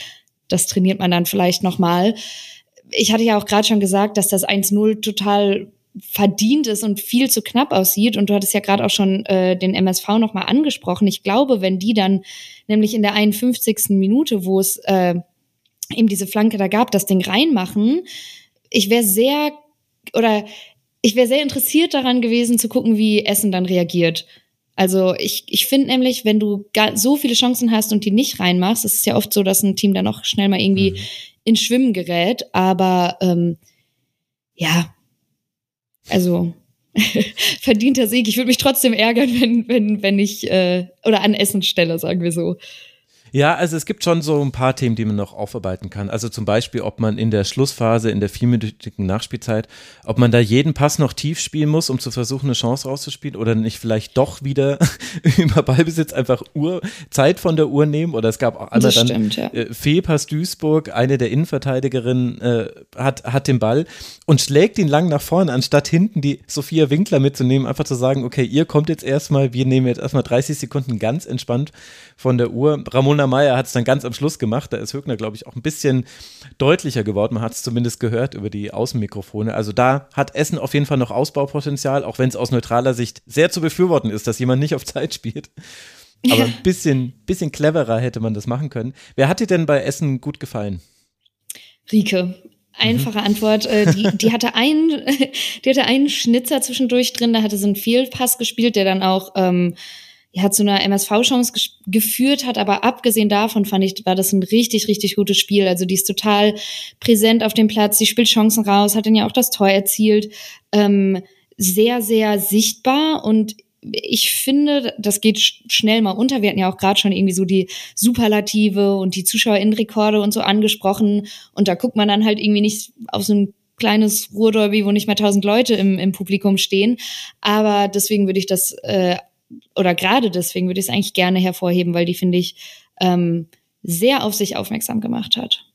das trainiert man dann vielleicht nochmal. Ich hatte ja auch gerade schon gesagt, dass das 1-0 total verdient ist und viel zu knapp aussieht. Und du hattest ja gerade auch schon äh, den MSV nochmal angesprochen. Ich glaube, wenn die dann nämlich in der 51. Minute, wo es äh, eben diese Flanke da gab, das Ding reinmachen, ich wäre sehr oder ich wäre sehr interessiert daran gewesen zu gucken, wie Essen dann reagiert. Also ich, ich finde nämlich, wenn du so viele Chancen hast und die nicht reinmachst, es ist ja oft so, dass ein Team dann auch schnell mal irgendwie mhm. ins Schwimmen gerät. Aber ähm, ja, also verdienter Sieg. Ich würde mich trotzdem ärgern, wenn, wenn, wenn ich, äh, oder an Essen stelle, sagen wir so. Ja, also es gibt schon so ein paar Themen, die man noch aufarbeiten kann. Also zum Beispiel, ob man in der Schlussphase, in der vierminütigen Nachspielzeit, ob man da jeden Pass noch tief spielen muss, um zu versuchen, eine Chance rauszuspielen oder nicht vielleicht doch wieder über Ballbesitz einfach Uhr, Zeit von der Uhr nehmen. Oder es gab auch einmal dann stimmt, ja. äh, Feepass Duisburg, eine der Innenverteidigerinnen, äh, hat, hat den Ball und schlägt ihn lang nach vorne, anstatt hinten die Sophia Winkler mitzunehmen, einfach zu sagen, okay, ihr kommt jetzt erstmal, wir nehmen jetzt erstmal 30 Sekunden ganz entspannt von der Uhr. Ramona Meyer hat es dann ganz am Schluss gemacht. Da ist Högner, glaube ich, auch ein bisschen deutlicher geworden. Man hat es zumindest gehört über die Außenmikrofone. Also da hat Essen auf jeden Fall noch Ausbaupotenzial, auch wenn es aus neutraler Sicht sehr zu befürworten ist, dass jemand nicht auf Zeit spielt. Aber ein bisschen, bisschen cleverer hätte man das machen können. Wer hat dir denn bei Essen gut gefallen? Rieke. Einfache mhm. Antwort. Äh, die, die, hatte einen, die hatte einen Schnitzer zwischendurch drin, da hatte sie einen Fehlpass gespielt, der dann auch ähm, ja, zu einer MSV-Chance geführt hat. Aber abgesehen davon fand ich, war das ein richtig, richtig gutes Spiel. Also die ist total präsent auf dem Platz, die spielt Chancen raus, hat dann ja auch das Tor erzielt. Ähm, sehr, sehr sichtbar und ich finde, das geht schnell mal unter. Wir hatten ja auch gerade schon irgendwie so die Superlative und die Zuschauerinnenrekorde und so angesprochen. Und da guckt man dann halt irgendwie nicht auf so ein kleines Ruhrderby, wo nicht mehr tausend Leute im, im Publikum stehen. Aber deswegen würde ich das äh, oder gerade deswegen würde ich es eigentlich gerne hervorheben, weil die, finde ich, ähm, sehr auf sich aufmerksam gemacht hat.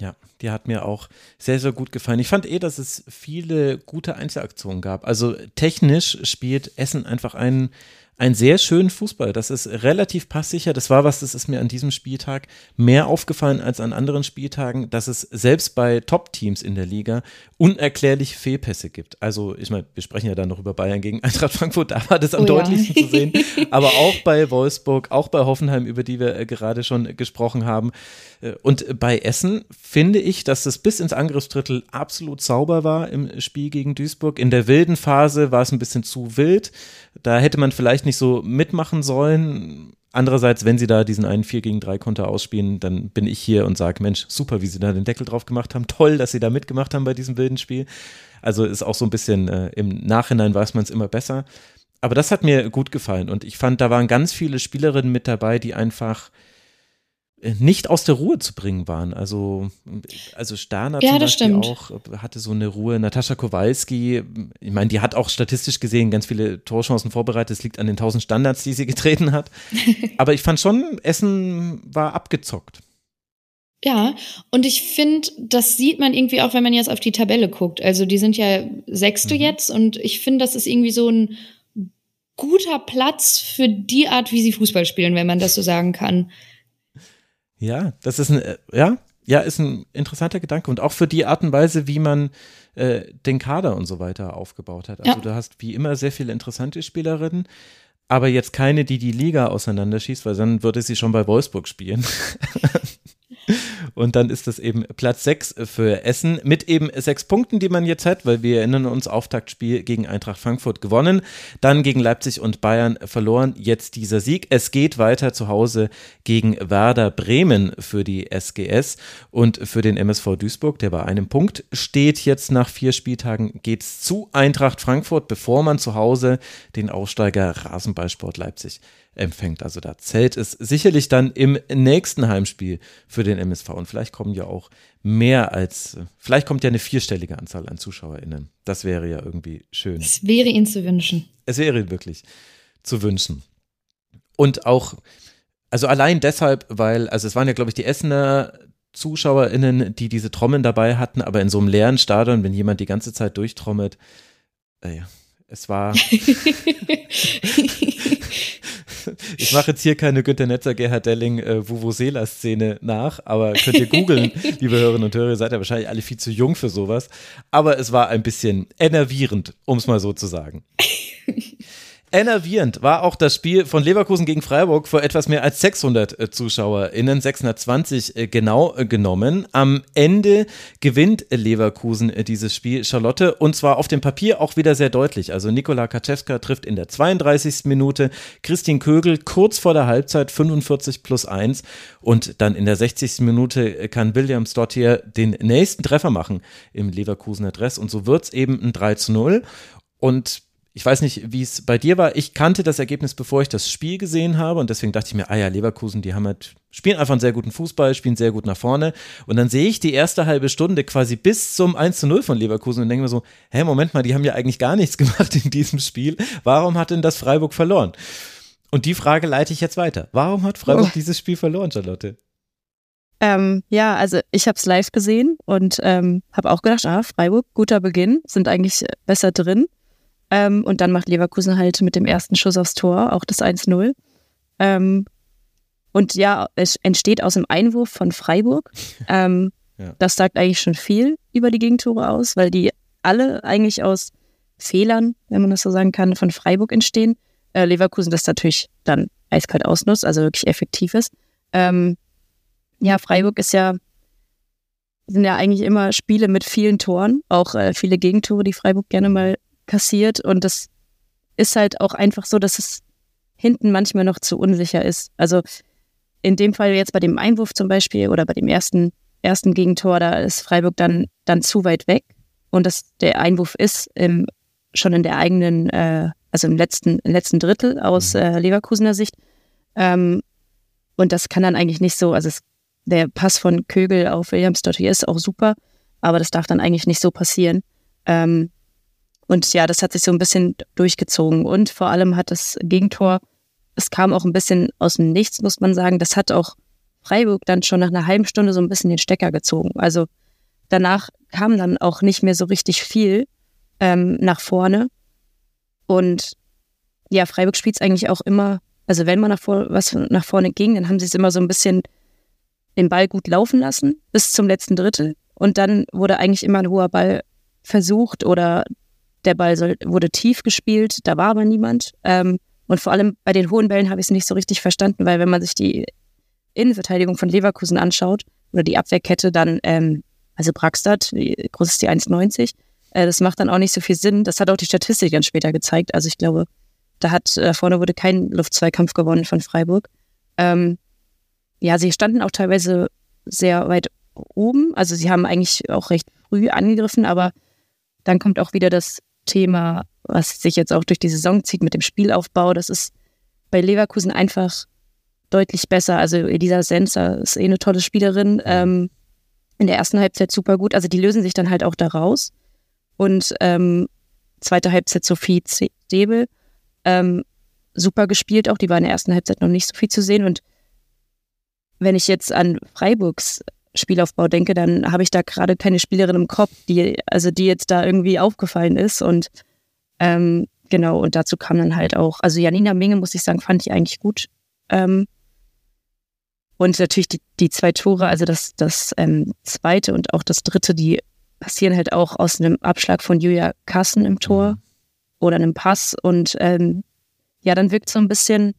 Ja, die hat mir auch sehr, sehr gut gefallen. Ich fand eh, dass es viele gute Einzelaktionen gab. Also technisch spielt Essen einfach einen einen sehr schönen Fußball. Das ist relativ passsicher. Das war was, das ist mir an diesem Spieltag mehr aufgefallen als an anderen Spieltagen, dass es selbst bei Top-Teams in der Liga unerklärliche Fehlpässe gibt. Also, ich meine, wir sprechen ja dann noch über Bayern gegen Eintracht Frankfurt, da war das am oh, deutlichsten ja. zu sehen. Aber auch bei Wolfsburg, auch bei Hoffenheim, über die wir äh, gerade schon gesprochen haben. Äh, und bei Essen finde ich, dass es bis ins Angriffsdrittel absolut sauber war im Spiel gegen Duisburg. In der wilden Phase war es ein bisschen zu wild. Da hätte man vielleicht nicht so mitmachen sollen. Andererseits, wenn sie da diesen einen 4 gegen 3 Konter ausspielen, dann bin ich hier und sage, Mensch, super, wie sie da den Deckel drauf gemacht haben. Toll, dass sie da mitgemacht haben bei diesem wilden Spiel. Also ist auch so ein bisschen, äh, im Nachhinein weiß man es immer besser. Aber das hat mir gut gefallen und ich fand, da waren ganz viele Spielerinnen mit dabei, die einfach nicht aus der Ruhe zu bringen waren. Also, also Sterner ja, zum Beispiel stimmt. auch hatte so eine Ruhe. Natascha Kowalski, ich meine, die hat auch statistisch gesehen ganz viele Torchancen vorbereitet. Es liegt an den tausend Standards, die sie getreten hat. Aber ich fand schon, Essen war abgezockt. Ja, und ich finde, das sieht man irgendwie auch, wenn man jetzt auf die Tabelle guckt. Also die sind ja Sechste mhm. jetzt und ich finde, das ist irgendwie so ein guter Platz für die Art, wie sie Fußball spielen, wenn man das so sagen kann. Ja, das ist ein, äh, ja, ja, ist ein interessanter Gedanke und auch für die Art und Weise, wie man äh, den Kader und so weiter aufgebaut hat. Also ja. du hast wie immer sehr viele interessante Spielerinnen, aber jetzt keine, die die Liga auseinanderschießt, weil dann würde sie schon bei Wolfsburg spielen. Und dann ist das eben Platz 6 für Essen mit eben sechs Punkten, die man jetzt hat, weil wir erinnern uns, Auftaktspiel gegen Eintracht Frankfurt gewonnen, dann gegen Leipzig und Bayern verloren, jetzt dieser Sieg. Es geht weiter zu Hause gegen Werder Bremen für die SGS und für den MSV Duisburg, der bei einem Punkt steht jetzt nach vier Spieltagen, geht es zu Eintracht Frankfurt, bevor man zu Hause den Aufsteiger Rasenballsport Leipzig empfängt. Also da zählt es sicherlich dann im nächsten Heimspiel für den MSV. Und vielleicht kommen ja auch mehr als, vielleicht kommt ja eine vierstellige Anzahl an ZuschauerInnen. Das wäre ja irgendwie schön. Es wäre Ihnen zu wünschen. Es wäre wirklich zu wünschen. Und auch, also allein deshalb, weil, also es waren ja, glaube ich, die Essener ZuschauerInnen, die diese Trommeln dabei hatten, aber in so einem leeren Stadion, wenn jemand die ganze Zeit durchtrommelt, äh, es war. ich mache jetzt hier keine Günter Netzer, Gerhard Delling, äh, Vuvuzela-Szene nach, aber könnt ihr googeln, liebe Hörerinnen und Hörer, ihr seid ja wahrscheinlich alle viel zu jung für sowas. Aber es war ein bisschen enervierend, um es mal so zu sagen. Enervierend war auch das Spiel von Leverkusen gegen Freiburg vor etwas mehr als 600 äh, ZuschauerInnen, 620 äh, genau äh, genommen. Am Ende gewinnt Leverkusen dieses Spiel Charlotte und zwar auf dem Papier auch wieder sehr deutlich. Also Nikola Kaczewska trifft in der 32. Minute, Christine Kögel kurz vor der Halbzeit 45 plus 1 und dann in der 60. Minute kann Williams dort hier den nächsten Treffer machen im Leverkusener Dress und so wird es eben ein 3 zu 0 und ich weiß nicht, wie es bei dir war. Ich kannte das Ergebnis, bevor ich das Spiel gesehen habe und deswegen dachte ich mir, ah ja, Leverkusen, die haben halt, spielen einfach einen sehr guten Fußball, spielen sehr gut nach vorne und dann sehe ich die erste halbe Stunde quasi bis zum 1 zu 0 von Leverkusen und denke mir so, hä, Moment mal, die haben ja eigentlich gar nichts gemacht in diesem Spiel. Warum hat denn das Freiburg verloren? Und die Frage leite ich jetzt weiter. Warum hat Freiburg oh. dieses Spiel verloren, Charlotte? Ähm, ja, also ich habe es live gesehen und ähm, habe auch gedacht, ah, Freiburg, guter Beginn, sind eigentlich besser drin. Ähm, und dann macht Leverkusen halt mit dem ersten Schuss aufs Tor auch das 1-0. Ähm, und ja, es entsteht aus dem Einwurf von Freiburg. Ähm, ja. Das sagt eigentlich schon viel über die Gegentore aus, weil die alle eigentlich aus Fehlern, wenn man das so sagen kann, von Freiburg entstehen. Äh, Leverkusen das natürlich dann eiskalt ausnutzt, also wirklich effektiv ist. Ähm, ja, Freiburg ist ja, sind ja eigentlich immer Spiele mit vielen Toren, auch äh, viele Gegentore, die Freiburg gerne mal kassiert. Und das ist halt auch einfach so, dass es hinten manchmal noch zu unsicher ist. Also in dem Fall jetzt bei dem Einwurf zum Beispiel oder bei dem ersten, ersten Gegentor, da ist Freiburg dann, dann zu weit weg. Und das, der Einwurf ist im, schon in der eigenen, äh, also im letzten, im letzten Drittel aus mhm. äh, Leverkusener Sicht. Ähm, und das kann dann eigentlich nicht so, also es, der Pass von Kögel auf Williams dort hier ist auch super, aber das darf dann eigentlich nicht so passieren. Ähm, und ja, das hat sich so ein bisschen durchgezogen. Und vor allem hat das Gegentor, es kam auch ein bisschen aus dem Nichts, muss man sagen. Das hat auch Freiburg dann schon nach einer halben Stunde so ein bisschen den Stecker gezogen. Also danach kam dann auch nicht mehr so richtig viel ähm, nach vorne. Und ja, Freiburg spielt es eigentlich auch immer, also wenn man nach vor, was nach vorne ging, dann haben sie es immer so ein bisschen den Ball gut laufen lassen bis zum letzten Drittel. Und dann wurde eigentlich immer ein hoher Ball versucht oder der Ball soll, wurde tief gespielt, da war aber niemand. Ähm, und vor allem bei den hohen Bällen habe ich es nicht so richtig verstanden, weil wenn man sich die Innenverteidigung von Leverkusen anschaut oder die Abwehrkette, dann, ähm, also Braxstadt, wie groß ist die 1,90? Äh, das macht dann auch nicht so viel Sinn. Das hat auch die Statistik dann später gezeigt. Also ich glaube, da hat äh, vorne wurde kein Luftzweikampf gewonnen von Freiburg. Ähm, ja, sie standen auch teilweise sehr weit oben. Also sie haben eigentlich auch recht früh angegriffen, aber dann kommt auch wieder das Thema, was sich jetzt auch durch die Saison zieht mit dem Spielaufbau. Das ist bei Leverkusen einfach deutlich besser. Also Elisa Senser ist eh eine tolle Spielerin. Ähm, in der ersten Halbzeit super gut. Also die lösen sich dann halt auch da raus. Und ähm, zweite Halbzeit Sophie Debel. Ähm, super gespielt auch. Die war in der ersten Halbzeit noch nicht so viel zu sehen. Und wenn ich jetzt an Freiburgs Spielaufbau denke, dann habe ich da gerade keine Spielerin im Kopf, die, also die jetzt da irgendwie aufgefallen ist. Und ähm, genau, und dazu kam dann halt auch, also Janina Minge, muss ich sagen, fand ich eigentlich gut. Ähm, und natürlich die, die zwei Tore, also das, das ähm, zweite und auch das dritte, die passieren halt auch aus einem Abschlag von Julia Kassen im Tor mhm. oder einem Pass. Und ähm, ja, dann wirkt so ein bisschen,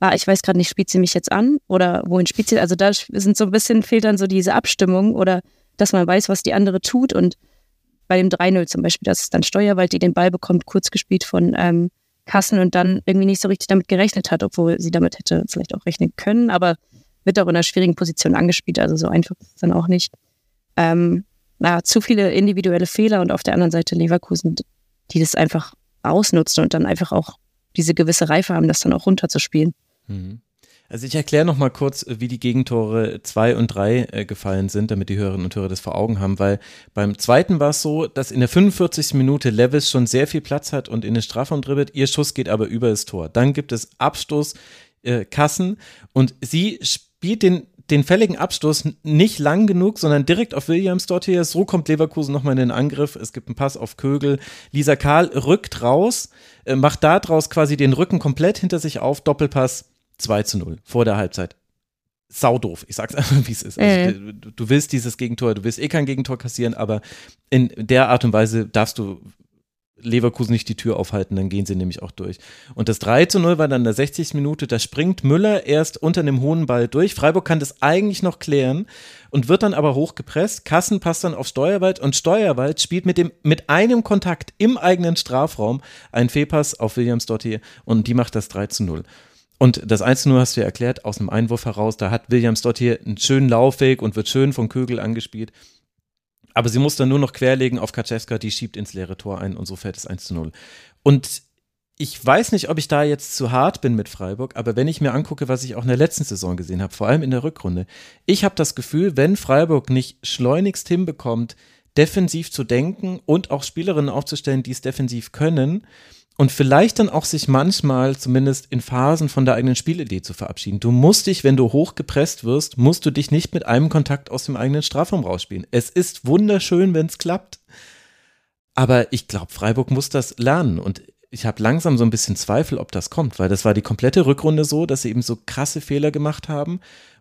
ah, ich weiß gerade nicht, spielt sie mich jetzt an oder wohin spielt sie? Also da sind so ein bisschen, fehlt dann so diese Abstimmung oder dass man weiß, was die andere tut. Und bei dem 3-0 zum Beispiel, das ist dann Steuerwald, die den Ball bekommt, kurz gespielt von ähm, Kassen und dann irgendwie nicht so richtig damit gerechnet hat, obwohl sie damit hätte vielleicht auch rechnen können, aber wird auch in einer schwierigen Position angespielt, also so einfach ist es dann auch nicht. Ähm, na, zu viele individuelle Fehler und auf der anderen Seite Leverkusen, die das einfach ausnutzen und dann einfach auch diese gewisse Reife haben, das dann auch runterzuspielen. Mhm. Also ich erkläre noch mal kurz, wie die Gegentore 2 und 3 äh, gefallen sind, damit die Hörerinnen und Hörer das vor Augen haben, weil beim zweiten war es so, dass in der 45. Minute Levis schon sehr viel Platz hat und in den Strafraum dribbelt, ihr Schuss geht aber über das Tor. Dann gibt es Abstoß äh, Kassen und sie spielt den den fälligen Abstoß nicht lang genug, sondern direkt auf Williams dort hier. So kommt Leverkusen nochmal in den Angriff. Es gibt einen Pass auf Kögel. Lisa Karl rückt raus, äh, macht da draus quasi den Rücken komplett hinter sich auf. Doppelpass 2 zu 0 vor der Halbzeit. Sau doof. Ich sag's einfach, wie es ist. Also, äh. du, du, willst dieses Gegentor, du willst eh kein Gegentor kassieren, aber in der Art und Weise darfst du Leverkusen nicht die Tür aufhalten, dann gehen sie nämlich auch durch. Und das 3 zu 0 war dann in der 60. Minute, da springt Müller erst unter einem hohen Ball durch. Freiburg kann das eigentlich noch klären und wird dann aber hochgepresst. Kassen passt dann auf Steuerwald und Steuerwald spielt mit dem, mit einem Kontakt im eigenen Strafraum einen Fehlpass auf Williams Dottier und die macht das 3 zu 0. Und das 1 0 hast du ja erklärt, aus einem Einwurf heraus, da hat Williams Dottier einen schönen Laufweg und wird schön von Kögel angespielt. Aber sie muss dann nur noch querlegen auf Kaczewska, die schiebt ins leere Tor ein und so fällt es 1 zu 0. Und ich weiß nicht, ob ich da jetzt zu hart bin mit Freiburg, aber wenn ich mir angucke, was ich auch in der letzten Saison gesehen habe, vor allem in der Rückrunde, ich habe das Gefühl, wenn Freiburg nicht schleunigst hinbekommt, defensiv zu denken und auch Spielerinnen aufzustellen, die es defensiv können, und vielleicht dann auch sich manchmal zumindest in Phasen von der eigenen Spielidee zu verabschieden. Du musst dich, wenn du hochgepresst wirst, musst du dich nicht mit einem Kontakt aus dem eigenen Strafraum rausspielen. Es ist wunderschön, wenn es klappt. Aber ich glaube, Freiburg muss das lernen und ich habe langsam so ein bisschen Zweifel, ob das kommt, weil das war die komplette Rückrunde so, dass sie eben so krasse Fehler gemacht haben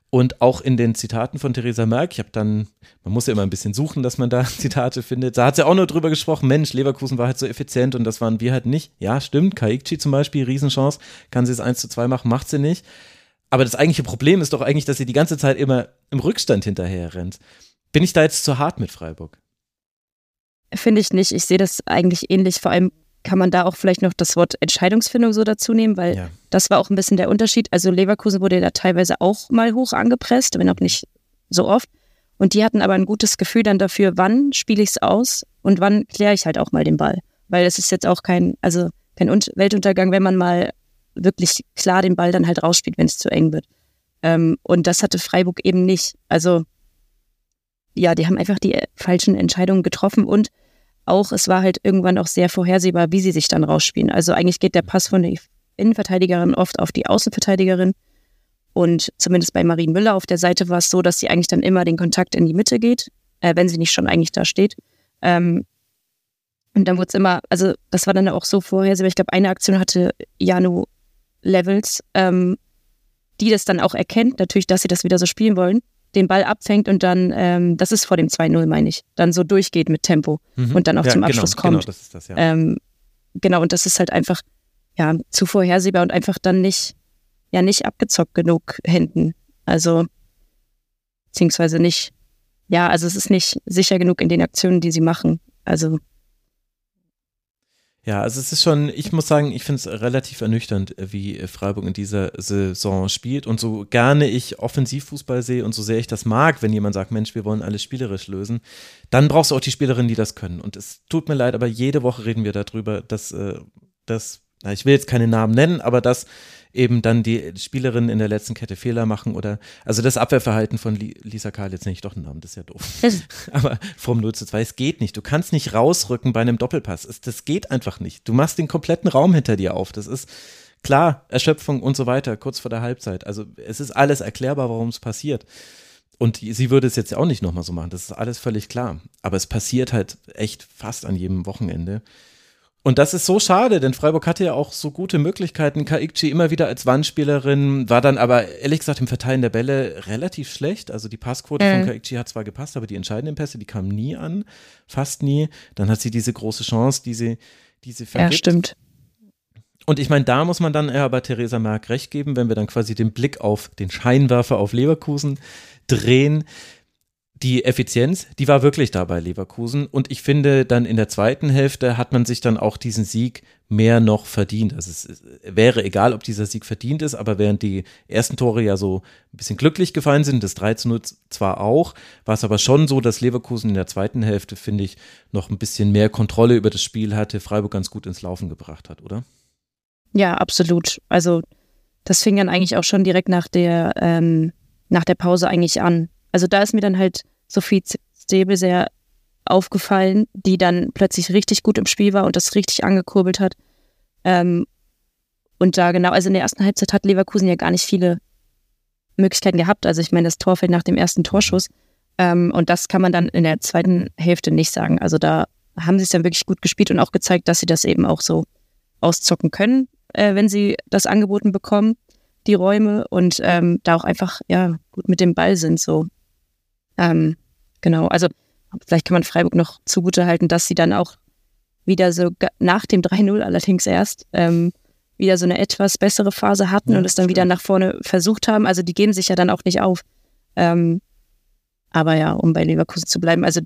und auch in den Zitaten von Theresa Merck, ich habe dann, man muss ja immer ein bisschen suchen, dass man da Zitate findet. Da hat sie auch nur drüber gesprochen, Mensch, Leverkusen war halt so effizient und das waren wir halt nicht. Ja, stimmt, Kaikchi zum Beispiel, Riesenchance, kann sie es 1 zu 2 machen, macht sie nicht. Aber das eigentliche Problem ist doch eigentlich, dass sie die ganze Zeit immer im Rückstand hinterher rennt. Bin ich da jetzt zu hart mit Freiburg? Finde ich nicht. Ich sehe das eigentlich ähnlich. Vor allem kann man da auch vielleicht noch das Wort Entscheidungsfindung so dazu nehmen, weil ja. das war auch ein bisschen der Unterschied. Also Leverkusen wurde da teilweise auch mal hoch angepresst, wenn auch nicht so oft. Und die hatten aber ein gutes Gefühl dann dafür, wann spiele ich es aus und wann kläre ich halt auch mal den Ball. Weil es ist jetzt auch kein, also kein Weltuntergang, wenn man mal wirklich klar den Ball dann halt rausspielt, wenn es zu eng wird. Ähm, und das hatte Freiburg eben nicht. Also ja, die haben einfach die falschen Entscheidungen getroffen und auch, es war halt irgendwann auch sehr vorhersehbar, wie sie sich dann rausspielen. Also eigentlich geht der Pass von der Innenverteidigerin oft auf die Außenverteidigerin. Und zumindest bei Marie Müller auf der Seite war es so, dass sie eigentlich dann immer den Kontakt in die Mitte geht, äh, wenn sie nicht schon eigentlich da steht. Ähm, Und dann wurde es immer, also das war dann auch so vorhersehbar. Ich glaube, eine Aktion hatte Janu Levels, ähm, die das dann auch erkennt, natürlich, dass sie das wieder so spielen wollen, den Ball abfängt und dann, ähm, das ist vor dem 2-0, meine ich, dann so durchgeht mit Tempo mhm. und dann auch ja, zum genau, Abschluss genau, kommt. Genau, das ist das, ja. Ähm, genau, und das ist halt einfach, ja, zu vorhersehbar und einfach dann nicht, ja, nicht abgezockt genug hinten. Also, beziehungsweise nicht, ja, also es ist nicht sicher genug in den Aktionen, die sie machen. Also, ja, also es ist schon, ich muss sagen, ich finde es relativ ernüchternd, wie Freiburg in dieser Saison spielt. Und so gerne ich Offensivfußball sehe und so sehr ich das mag, wenn jemand sagt, Mensch, wir wollen alles spielerisch lösen, dann brauchst du auch die Spielerinnen, die das können. Und es tut mir leid, aber jede Woche reden wir darüber, dass, äh, dass na, ich will jetzt keine Namen nennen, aber dass eben dann die Spielerinnen in der letzten Kette Fehler machen oder, also das Abwehrverhalten von Lisa Karl, jetzt nenne ich doch einen Namen, das ist ja doof. Aber vom 0 zu 2, es geht nicht. Du kannst nicht rausrücken bei einem Doppelpass. Es, das geht einfach nicht. Du machst den kompletten Raum hinter dir auf. Das ist klar, Erschöpfung und so weiter, kurz vor der Halbzeit. Also es ist alles erklärbar, warum es passiert. Und sie würde es jetzt auch nicht nochmal so machen, das ist alles völlig klar. Aber es passiert halt echt fast an jedem Wochenende. Und das ist so schade, denn Freiburg hatte ja auch so gute Möglichkeiten. Kaikchi immer wieder als Wandspielerin, war dann aber ehrlich gesagt im Verteilen der Bälle relativ schlecht. Also die Passquote mhm. von Kaikchi hat zwar gepasst, aber die entscheidenden Pässe, die kamen nie an, fast nie. Dann hat sie diese große Chance, die sie, die sie vergibt. Ja, stimmt. Und ich meine, da muss man dann aber Theresa Merck recht geben, wenn wir dann quasi den Blick auf den Scheinwerfer auf Leverkusen drehen die Effizienz, die war wirklich da bei Leverkusen. Und ich finde, dann in der zweiten Hälfte hat man sich dann auch diesen Sieg mehr noch verdient. Also es wäre egal, ob dieser Sieg verdient ist, aber während die ersten Tore ja so ein bisschen glücklich gefallen sind, das 3 zu 0 zwar auch, war es aber schon so, dass Leverkusen in der zweiten Hälfte, finde ich, noch ein bisschen mehr Kontrolle über das Spiel hatte, Freiburg ganz gut ins Laufen gebracht hat, oder? Ja, absolut. Also das fing dann eigentlich auch schon direkt nach der, ähm, nach der Pause eigentlich an also da ist mir dann halt Sophie Stäbe sehr aufgefallen, die dann plötzlich richtig gut im Spiel war und das richtig angekurbelt hat. Ähm, und da genau, also in der ersten Halbzeit hat Leverkusen ja gar nicht viele Möglichkeiten gehabt. Also ich meine, das Tor fällt nach dem ersten Torschuss. Ähm, und das kann man dann in der zweiten Hälfte nicht sagen. Also da haben sie es dann wirklich gut gespielt und auch gezeigt, dass sie das eben auch so auszocken können, äh, wenn sie das angeboten bekommen, die Räume und ähm, da auch einfach ja gut mit dem Ball sind. So ähm, genau, also vielleicht kann man Freiburg noch zugute halten, dass sie dann auch wieder so nach dem 3-0 allerdings erst ähm, wieder so eine etwas bessere Phase hatten ja, und es dann wieder nach vorne versucht haben. Also die geben sich ja dann auch nicht auf. Ähm, aber ja, um bei Leverkusen zu bleiben, also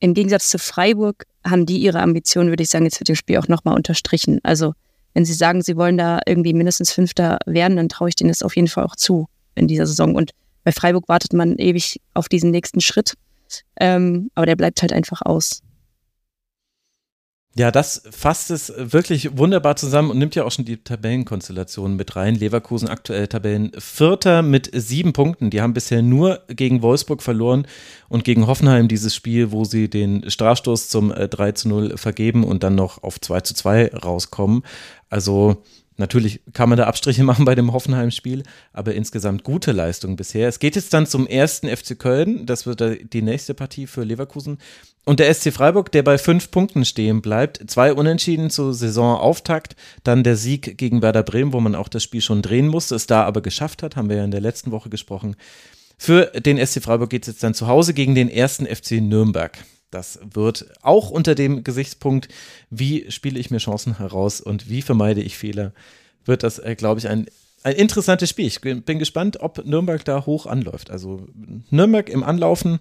im Gegensatz zu Freiburg haben die ihre Ambitionen, würde ich sagen, jetzt wird dem Spiel auch nochmal unterstrichen. Also wenn sie sagen, sie wollen da irgendwie mindestens Fünfter werden, dann traue ich denen das auf jeden Fall auch zu in dieser Saison. Und bei Freiburg wartet man ewig auf diesen nächsten Schritt. Ähm, aber der bleibt halt einfach aus. Ja, das fasst es wirklich wunderbar zusammen und nimmt ja auch schon die Tabellenkonstellation mit rein. Leverkusen aktuell Tabellenvierter mit sieben Punkten. Die haben bisher nur gegen Wolfsburg verloren und gegen Hoffenheim dieses Spiel, wo sie den Strafstoß zum 3 äh, zu 0 vergeben und dann noch auf 2 zu 2 rauskommen. Also Natürlich kann man da Abstriche machen bei dem Hoffenheim-Spiel, aber insgesamt gute Leistung bisher. Es geht jetzt dann zum ersten FC Köln. Das wird die nächste Partie für Leverkusen. Und der SC Freiburg, der bei fünf Punkten stehen bleibt. Zwei Unentschieden zur Saisonauftakt. Dann der Sieg gegen Werder Bremen, wo man auch das Spiel schon drehen musste, es da aber geschafft hat. Haben wir ja in der letzten Woche gesprochen. Für den SC Freiburg geht es jetzt dann zu Hause gegen den ersten FC Nürnberg. Das wird auch unter dem Gesichtspunkt, wie spiele ich mir Chancen heraus und wie vermeide ich Fehler, wird das, äh, glaube ich, ein, ein interessantes Spiel. Ich bin gespannt, ob Nürnberg da hoch anläuft. Also Nürnberg im Anlaufen,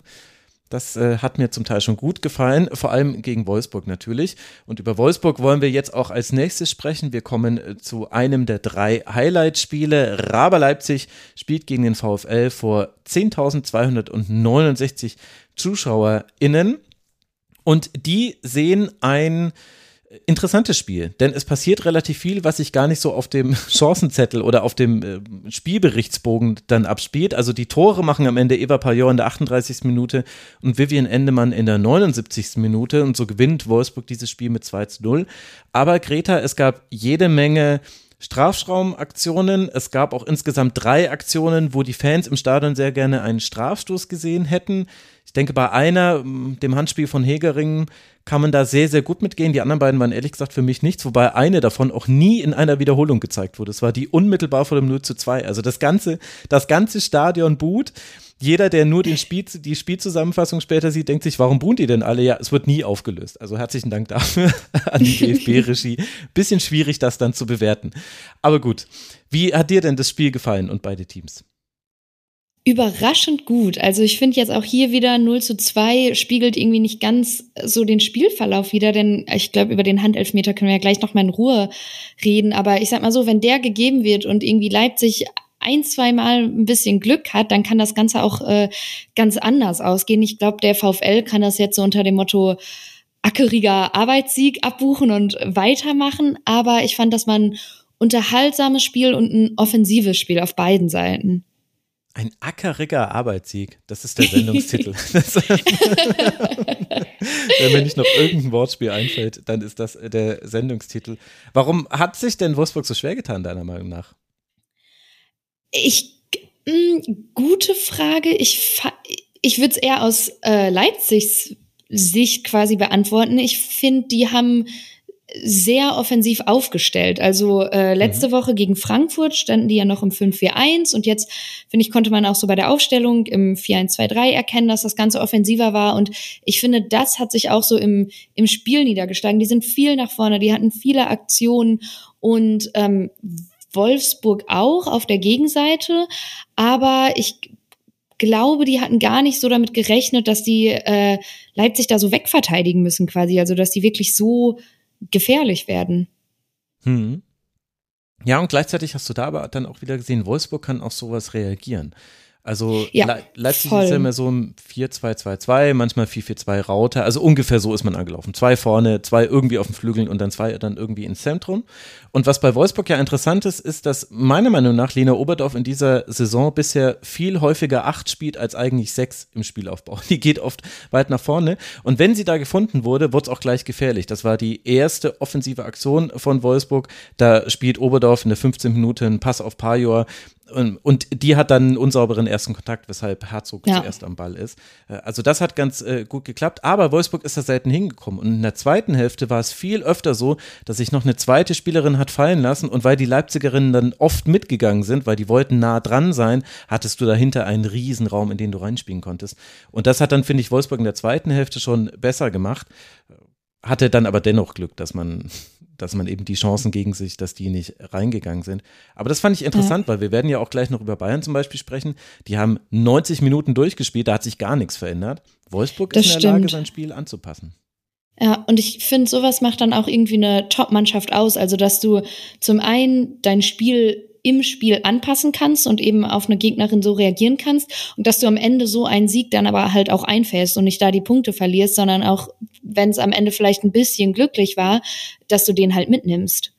das äh, hat mir zum Teil schon gut gefallen, vor allem gegen Wolfsburg natürlich. Und über Wolfsburg wollen wir jetzt auch als nächstes sprechen. Wir kommen äh, zu einem der drei Highlight-Spiele. Raber Leipzig spielt gegen den VfL vor 10.269 ZuschauerInnen. Und die sehen ein interessantes Spiel, denn es passiert relativ viel, was sich gar nicht so auf dem Chancenzettel oder auf dem äh, Spielberichtsbogen dann abspielt. Also die Tore machen am Ende Eva Pajor in der 38. Minute und Vivian Endemann in der 79. Minute und so gewinnt Wolfsburg dieses Spiel mit 2 zu 0. Aber Greta, es gab jede Menge Strafraumaktionen. Es gab auch insgesamt drei Aktionen, wo die Fans im Stadion sehr gerne einen Strafstoß gesehen hätten. Ich denke, bei einer, dem Handspiel von Hegering, kann man da sehr, sehr gut mitgehen. Die anderen beiden waren ehrlich gesagt für mich nichts, wobei eine davon auch nie in einer Wiederholung gezeigt wurde. Es war die unmittelbar vor dem 0 zu 2. Also das ganze, das ganze Stadion boot. Jeder, der nur den Spiel, die Spielzusammenfassung später sieht, denkt sich, warum buhen die denn alle? Ja, es wird nie aufgelöst. Also herzlichen Dank dafür an die DFB-Regie. Bisschen schwierig, das dann zu bewerten. Aber gut. Wie hat dir denn das Spiel gefallen und beide Teams? überraschend gut. Also ich finde jetzt auch hier wieder 0 zu 2 spiegelt irgendwie nicht ganz so den Spielverlauf wieder, denn ich glaube, über den Handelfmeter können wir ja gleich nochmal in Ruhe reden. Aber ich sag mal so, wenn der gegeben wird und irgendwie Leipzig ein, zwei Mal ein bisschen Glück hat, dann kann das Ganze auch äh, ganz anders ausgehen. Ich glaube, der VfL kann das jetzt so unter dem Motto ackeriger Arbeitssieg abbuchen und weitermachen. Aber ich fand, das war ein unterhaltsames Spiel und ein offensives Spiel auf beiden Seiten. Ein ackeriger Arbeitssieg, das ist der Sendungstitel. Wenn mir nicht noch irgendein Wortspiel einfällt, dann ist das der Sendungstitel. Warum hat sich denn Wolfsburg so schwer getan, deiner Meinung nach? Ich, mh, hm, gute Frage. Ich, ich würde es eher aus äh, Leipzigs Sicht quasi beantworten. Ich finde, die haben sehr offensiv aufgestellt. Also äh, letzte mhm. Woche gegen Frankfurt standen die ja noch im 5-4-1 und jetzt, finde ich, konnte man auch so bei der Aufstellung im 4-1-2-3 erkennen, dass das Ganze offensiver war und ich finde, das hat sich auch so im, im Spiel niedergeschlagen. Die sind viel nach vorne, die hatten viele Aktionen und ähm, Wolfsburg auch auf der Gegenseite, aber ich glaube, die hatten gar nicht so damit gerechnet, dass die äh, Leipzig da so wegverteidigen müssen quasi, also dass die wirklich so gefährlich werden. Hm. Ja, und gleichzeitig hast du da aber dann auch wieder gesehen, Wolfsburg kann auf sowas reagieren. Also ja, Le Leipzig voll. ist ja immer so ein 4-2-2-2, manchmal 4-4-2 Raute. Also ungefähr so ist man angelaufen. Zwei vorne, zwei irgendwie auf den Flügeln und dann zwei dann irgendwie ins Zentrum. Und was bei Wolfsburg ja interessant ist, ist, dass meiner Meinung nach Lena Oberdorf in dieser Saison bisher viel häufiger acht spielt als eigentlich sechs im Spielaufbau. Die geht oft weit nach vorne. Und wenn sie da gefunden wurde, wurde es auch gleich gefährlich. Das war die erste offensive Aktion von Wolfsburg. Da spielt Oberdorf in der 15 Minuten Pass auf Pajor und, die hat dann einen unsauberen ersten Kontakt, weshalb Herzog ja. zuerst am Ball ist. Äh, also das hat ganz äh, gut geklappt, aber Wolfsburg ist da selten hingekommen. Und in der zweiten Hälfte war es viel öfter so, dass sich noch eine zweite Spielerin hat fallen lassen und weil die Leipzigerinnen dann oft mitgegangen sind, weil die wollten nah dran sein, hattest du dahinter einen Riesenraum, in den du reinspielen konntest. Und das hat dann, finde ich, Wolfsburg in der zweiten Hälfte schon besser gemacht. Hatte dann aber dennoch Glück, dass man dass man eben die Chancen gegen sich, dass die nicht reingegangen sind. Aber das fand ich interessant, ja. weil wir werden ja auch gleich noch über Bayern zum Beispiel sprechen. Die haben 90 Minuten durchgespielt, da hat sich gar nichts verändert. Wolfsburg das ist in der stimmt. Lage, sein Spiel anzupassen. Ja, und ich finde, sowas macht dann auch irgendwie eine Top-Mannschaft aus. Also, dass du zum einen dein Spiel im Spiel anpassen kannst und eben auf eine Gegnerin so reagieren kannst und dass du am Ende so einen Sieg dann aber halt auch einfällst und nicht da die Punkte verlierst, sondern auch, wenn es am Ende vielleicht ein bisschen glücklich war, dass du den halt mitnimmst.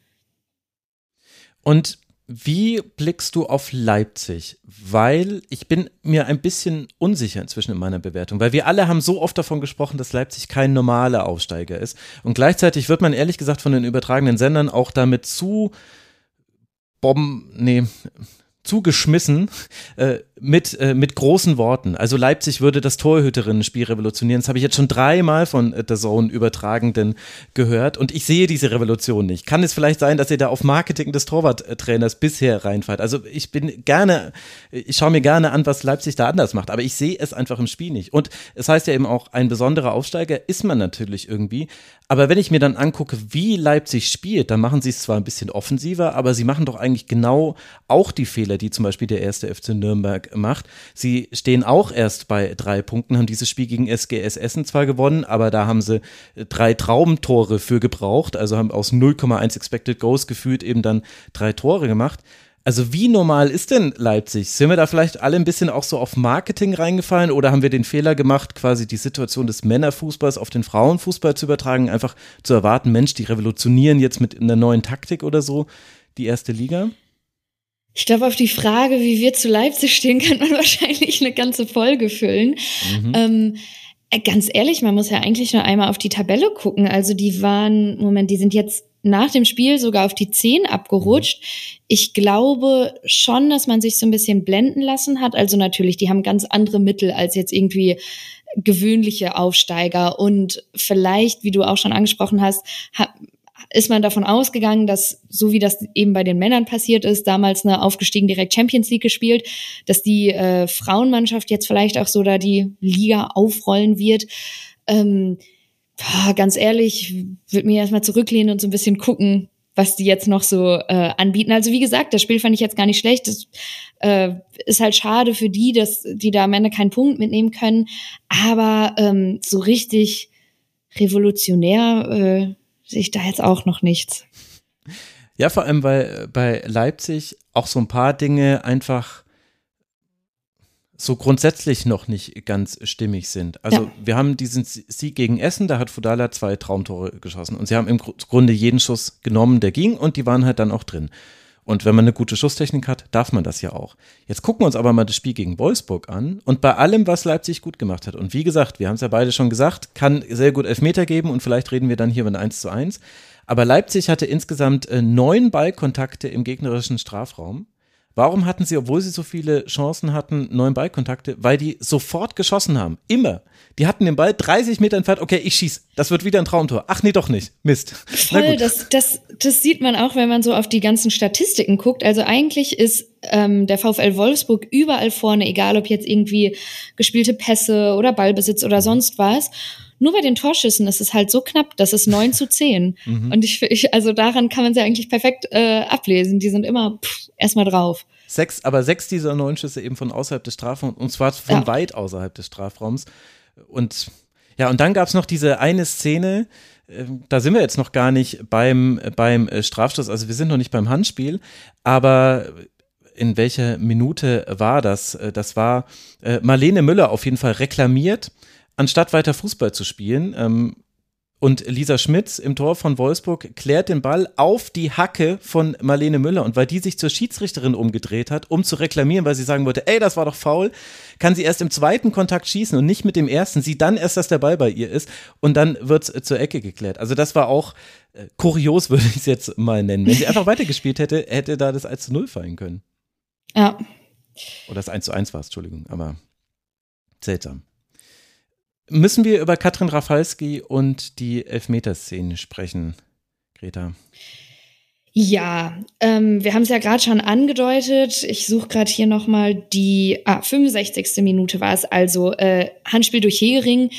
Und wie blickst du auf Leipzig? Weil ich bin mir ein bisschen unsicher inzwischen in meiner Bewertung, weil wir alle haben so oft davon gesprochen, dass Leipzig kein normaler Aufsteiger ist. Und gleichzeitig wird man ehrlich gesagt von den übertragenen Sendern auch damit zu Bomben, nee, zugeschmissen äh, mit, äh, mit großen Worten. Also Leipzig würde das Torhüterinnen-Spiel revolutionieren. Das habe ich jetzt schon dreimal von äh, The Zone übertragenden gehört und ich sehe diese Revolution nicht. Kann es vielleicht sein, dass ihr da auf Marketing des Torwarttrainers bisher reinfahrt? Also ich bin gerne, ich schaue mir gerne an, was Leipzig da anders macht, aber ich sehe es einfach im Spiel nicht. Und es heißt ja eben auch, ein besonderer Aufsteiger ist man natürlich irgendwie. Aber wenn ich mir dann angucke, wie Leipzig spielt, dann machen sie es zwar ein bisschen offensiver, aber sie machen doch eigentlich genau auch die Fehler, die zum Beispiel der erste FC Nürnberg macht. Sie stehen auch erst bei drei Punkten, haben dieses Spiel gegen SGS Essen zwar gewonnen, aber da haben sie drei Traumtore für gebraucht, also haben aus 0,1 Expected Goals gefühlt eben dann drei Tore gemacht. Also wie normal ist denn Leipzig? Sind wir da vielleicht alle ein bisschen auch so auf Marketing reingefallen oder haben wir den Fehler gemacht, quasi die Situation des Männerfußballs auf den Frauenfußball zu übertragen, einfach zu erwarten, Mensch, die revolutionieren jetzt mit einer neuen Taktik oder so die erste Liga? Ich glaube, auf die Frage, wie wir zu Leipzig stehen, kann man wahrscheinlich eine ganze Folge füllen. Mhm. Ähm, äh, ganz ehrlich, man muss ja eigentlich nur einmal auf die Tabelle gucken. Also die waren, Moment, die sind jetzt nach dem Spiel sogar auf die 10 abgerutscht. Ich glaube schon, dass man sich so ein bisschen blenden lassen hat. Also natürlich, die haben ganz andere Mittel als jetzt irgendwie gewöhnliche Aufsteiger. Und vielleicht, wie du auch schon angesprochen hast, ist man davon ausgegangen, dass so wie das eben bei den Männern passiert ist, damals eine aufgestiegen direkt Champions League gespielt, dass die äh, Frauenmannschaft jetzt vielleicht auch so da die Liga aufrollen wird. Ähm, ganz ehrlich, würde mir erstmal zurücklehnen und so ein bisschen gucken, was die jetzt noch so äh, anbieten. Also wie gesagt, das Spiel fand ich jetzt gar nicht schlecht. Das äh, ist halt schade für die, dass die da am Ende keinen Punkt mitnehmen können. Aber ähm, so richtig revolutionär äh, sehe ich da jetzt auch noch nichts. Ja, vor allem, weil bei Leipzig auch so ein paar Dinge einfach so grundsätzlich noch nicht ganz stimmig sind. Also ja. wir haben diesen Sieg gegen Essen, da hat Fudala zwei Traumtore geschossen und sie haben im Grunde jeden Schuss genommen, der ging und die waren halt dann auch drin. Und wenn man eine gute Schusstechnik hat, darf man das ja auch. Jetzt gucken wir uns aber mal das Spiel gegen Wolfsburg an und bei allem, was Leipzig gut gemacht hat. Und wie gesagt, wir haben es ja beide schon gesagt, kann sehr gut Elfmeter geben und vielleicht reden wir dann hier über ein 1 zu 1. Aber Leipzig hatte insgesamt äh, neun Ballkontakte im gegnerischen Strafraum. Warum hatten sie, obwohl sie so viele Chancen hatten, neun Ballkontakte? Weil die sofort geschossen haben. Immer. Die hatten den Ball 30 Meter entfernt. Okay, ich schieß. Das wird wieder ein Traumtor. Ach nee, doch nicht. Mist. Voll, das, das, das sieht man auch, wenn man so auf die ganzen Statistiken guckt. Also eigentlich ist ähm, der VfL Wolfsburg überall vorne, egal ob jetzt irgendwie gespielte Pässe oder Ballbesitz oder sonst was. Nur bei den Torschüssen ist es halt so knapp, das ist 9 zu 10. Mhm. Und ich, ich, also daran kann man sie eigentlich perfekt äh, ablesen. Die sind immer erstmal drauf. Sechs, aber sechs dieser neun Schüsse eben von außerhalb des Strafraums und zwar von ja. weit außerhalb des Strafraums. Und ja, und dann gab es noch diese eine Szene, äh, da sind wir jetzt noch gar nicht beim, beim äh, Strafstoß, also wir sind noch nicht beim Handspiel, aber in welcher Minute war das? Äh, das war Marlene Müller auf jeden Fall reklamiert anstatt weiter Fußball zu spielen. Ähm, und Lisa Schmitz im Tor von Wolfsburg klärt den Ball auf die Hacke von Marlene Müller. Und weil die sich zur Schiedsrichterin umgedreht hat, um zu reklamieren, weil sie sagen wollte, ey, das war doch faul, kann sie erst im zweiten Kontakt schießen und nicht mit dem ersten. Sie dann erst, dass der Ball bei ihr ist. Und dann wird es zur Ecke geklärt. Also das war auch äh, kurios, würde ich es jetzt mal nennen. Wenn sie einfach weitergespielt hätte, hätte da das 1 zu 0 fallen können. Ja. Oder das 1 zu 1 war es, Entschuldigung. Aber seltsam. Müssen wir über Katrin Rafalski und die Elfmeterszene sprechen, Greta? Ja, ähm, wir haben es ja gerade schon angedeutet. Ich suche gerade hier nochmal die ah, 65. Minute war es also. Äh, Handspiel durch Hegering,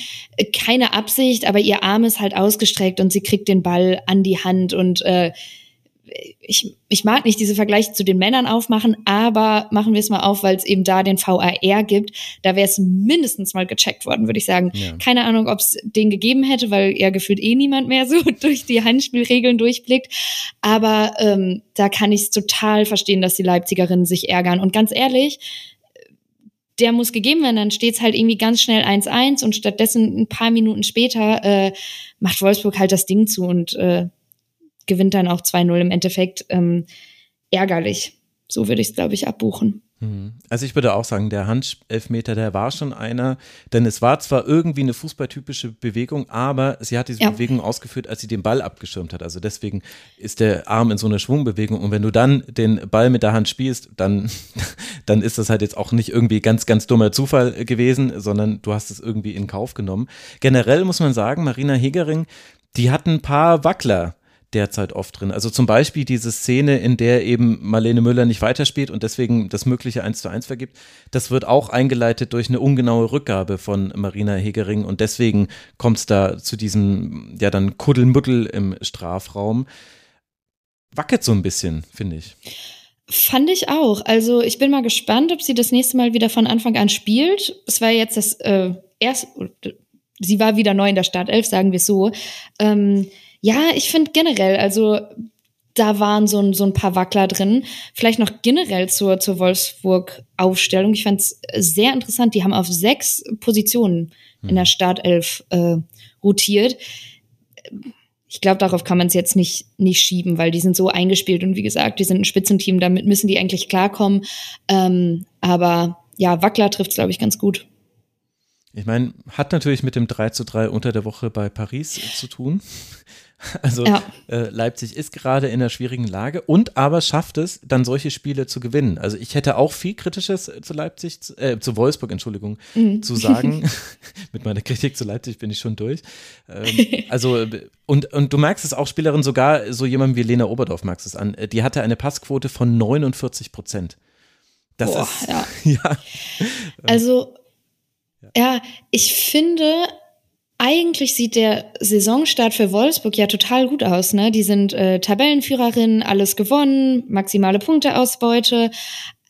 keine Absicht, aber ihr Arm ist halt ausgestreckt und sie kriegt den Ball an die Hand und äh, ich, ich mag nicht diese Vergleiche zu den Männern aufmachen, aber machen wir es mal auf, weil es eben da den VAR gibt. Da wäre es mindestens mal gecheckt worden, würde ich sagen. Ja. Keine Ahnung, ob es den gegeben hätte, weil ja gefühlt eh niemand mehr so durch die Handspielregeln durchblickt. Aber ähm, da kann ich es total verstehen, dass die Leipzigerinnen sich ärgern. Und ganz ehrlich, der muss gegeben werden, dann steht es halt irgendwie ganz schnell 1-1 und stattdessen ein paar Minuten später äh, macht Wolfsburg halt das Ding zu und äh, gewinnt dann auch 2-0 im Endeffekt. Ähm, ärgerlich. So würde ich es, glaube ich, abbuchen. Mhm. Also ich würde auch sagen, der Handelfmeter, der war schon einer, denn es war zwar irgendwie eine fußballtypische Bewegung, aber sie hat diese ja. Bewegung ausgeführt, als sie den Ball abgeschirmt hat. Also deswegen ist der Arm in so einer Schwungbewegung und wenn du dann den Ball mit der Hand spielst, dann, dann ist das halt jetzt auch nicht irgendwie ganz, ganz dummer Zufall gewesen, sondern du hast es irgendwie in Kauf genommen. Generell muss man sagen, Marina Hegering, die hat ein paar Wackler derzeit oft drin. Also zum Beispiel diese Szene, in der eben Marlene Müller nicht weiterspielt und deswegen das mögliche 1 zu 1 vergibt, das wird auch eingeleitet durch eine ungenaue Rückgabe von Marina Hegering und deswegen kommt es da zu diesem, ja dann Kuddelmuddel im Strafraum. Wackelt so ein bisschen, finde ich. Fand ich auch. Also ich bin mal gespannt, ob sie das nächste Mal wieder von Anfang an spielt. Es war jetzt das äh, erste, sie war wieder neu in der Startelf, sagen wir es so. Ähm, ja, ich finde generell, also da waren so ein, so ein paar Wackler drin. Vielleicht noch generell zur, zur Wolfsburg-Aufstellung. Ich fand es sehr interessant. Die haben auf sechs Positionen in der hm. Startelf äh, rotiert. Ich glaube, darauf kann man es jetzt nicht, nicht schieben, weil die sind so eingespielt und wie gesagt, die sind ein Spitzenteam, damit müssen die eigentlich klarkommen. Ähm, aber ja, Wackler trifft es, glaube ich, ganz gut. Ich meine, hat natürlich mit dem 3 zu 3 unter der Woche bei Paris zu tun. Also ja. äh, Leipzig ist gerade in einer schwierigen Lage und aber schafft es, dann solche Spiele zu gewinnen. Also ich hätte auch viel Kritisches zu Leipzig, äh, zu Wolfsburg, Entschuldigung, mhm. zu sagen. Mit meiner Kritik zu Leipzig bin ich schon durch. Ähm, also und, und du merkst es auch, Spielerin, sogar so jemand wie Lena Oberdorf merkst es an. Die hatte eine Passquote von 49 Prozent. Das Boah, ist, ja. ja. Also, ja, ich finde, eigentlich sieht der Saisonstart für Wolfsburg ja total gut aus. Ne? Die sind äh, Tabellenführerin, alles gewonnen, maximale Punkteausbeute.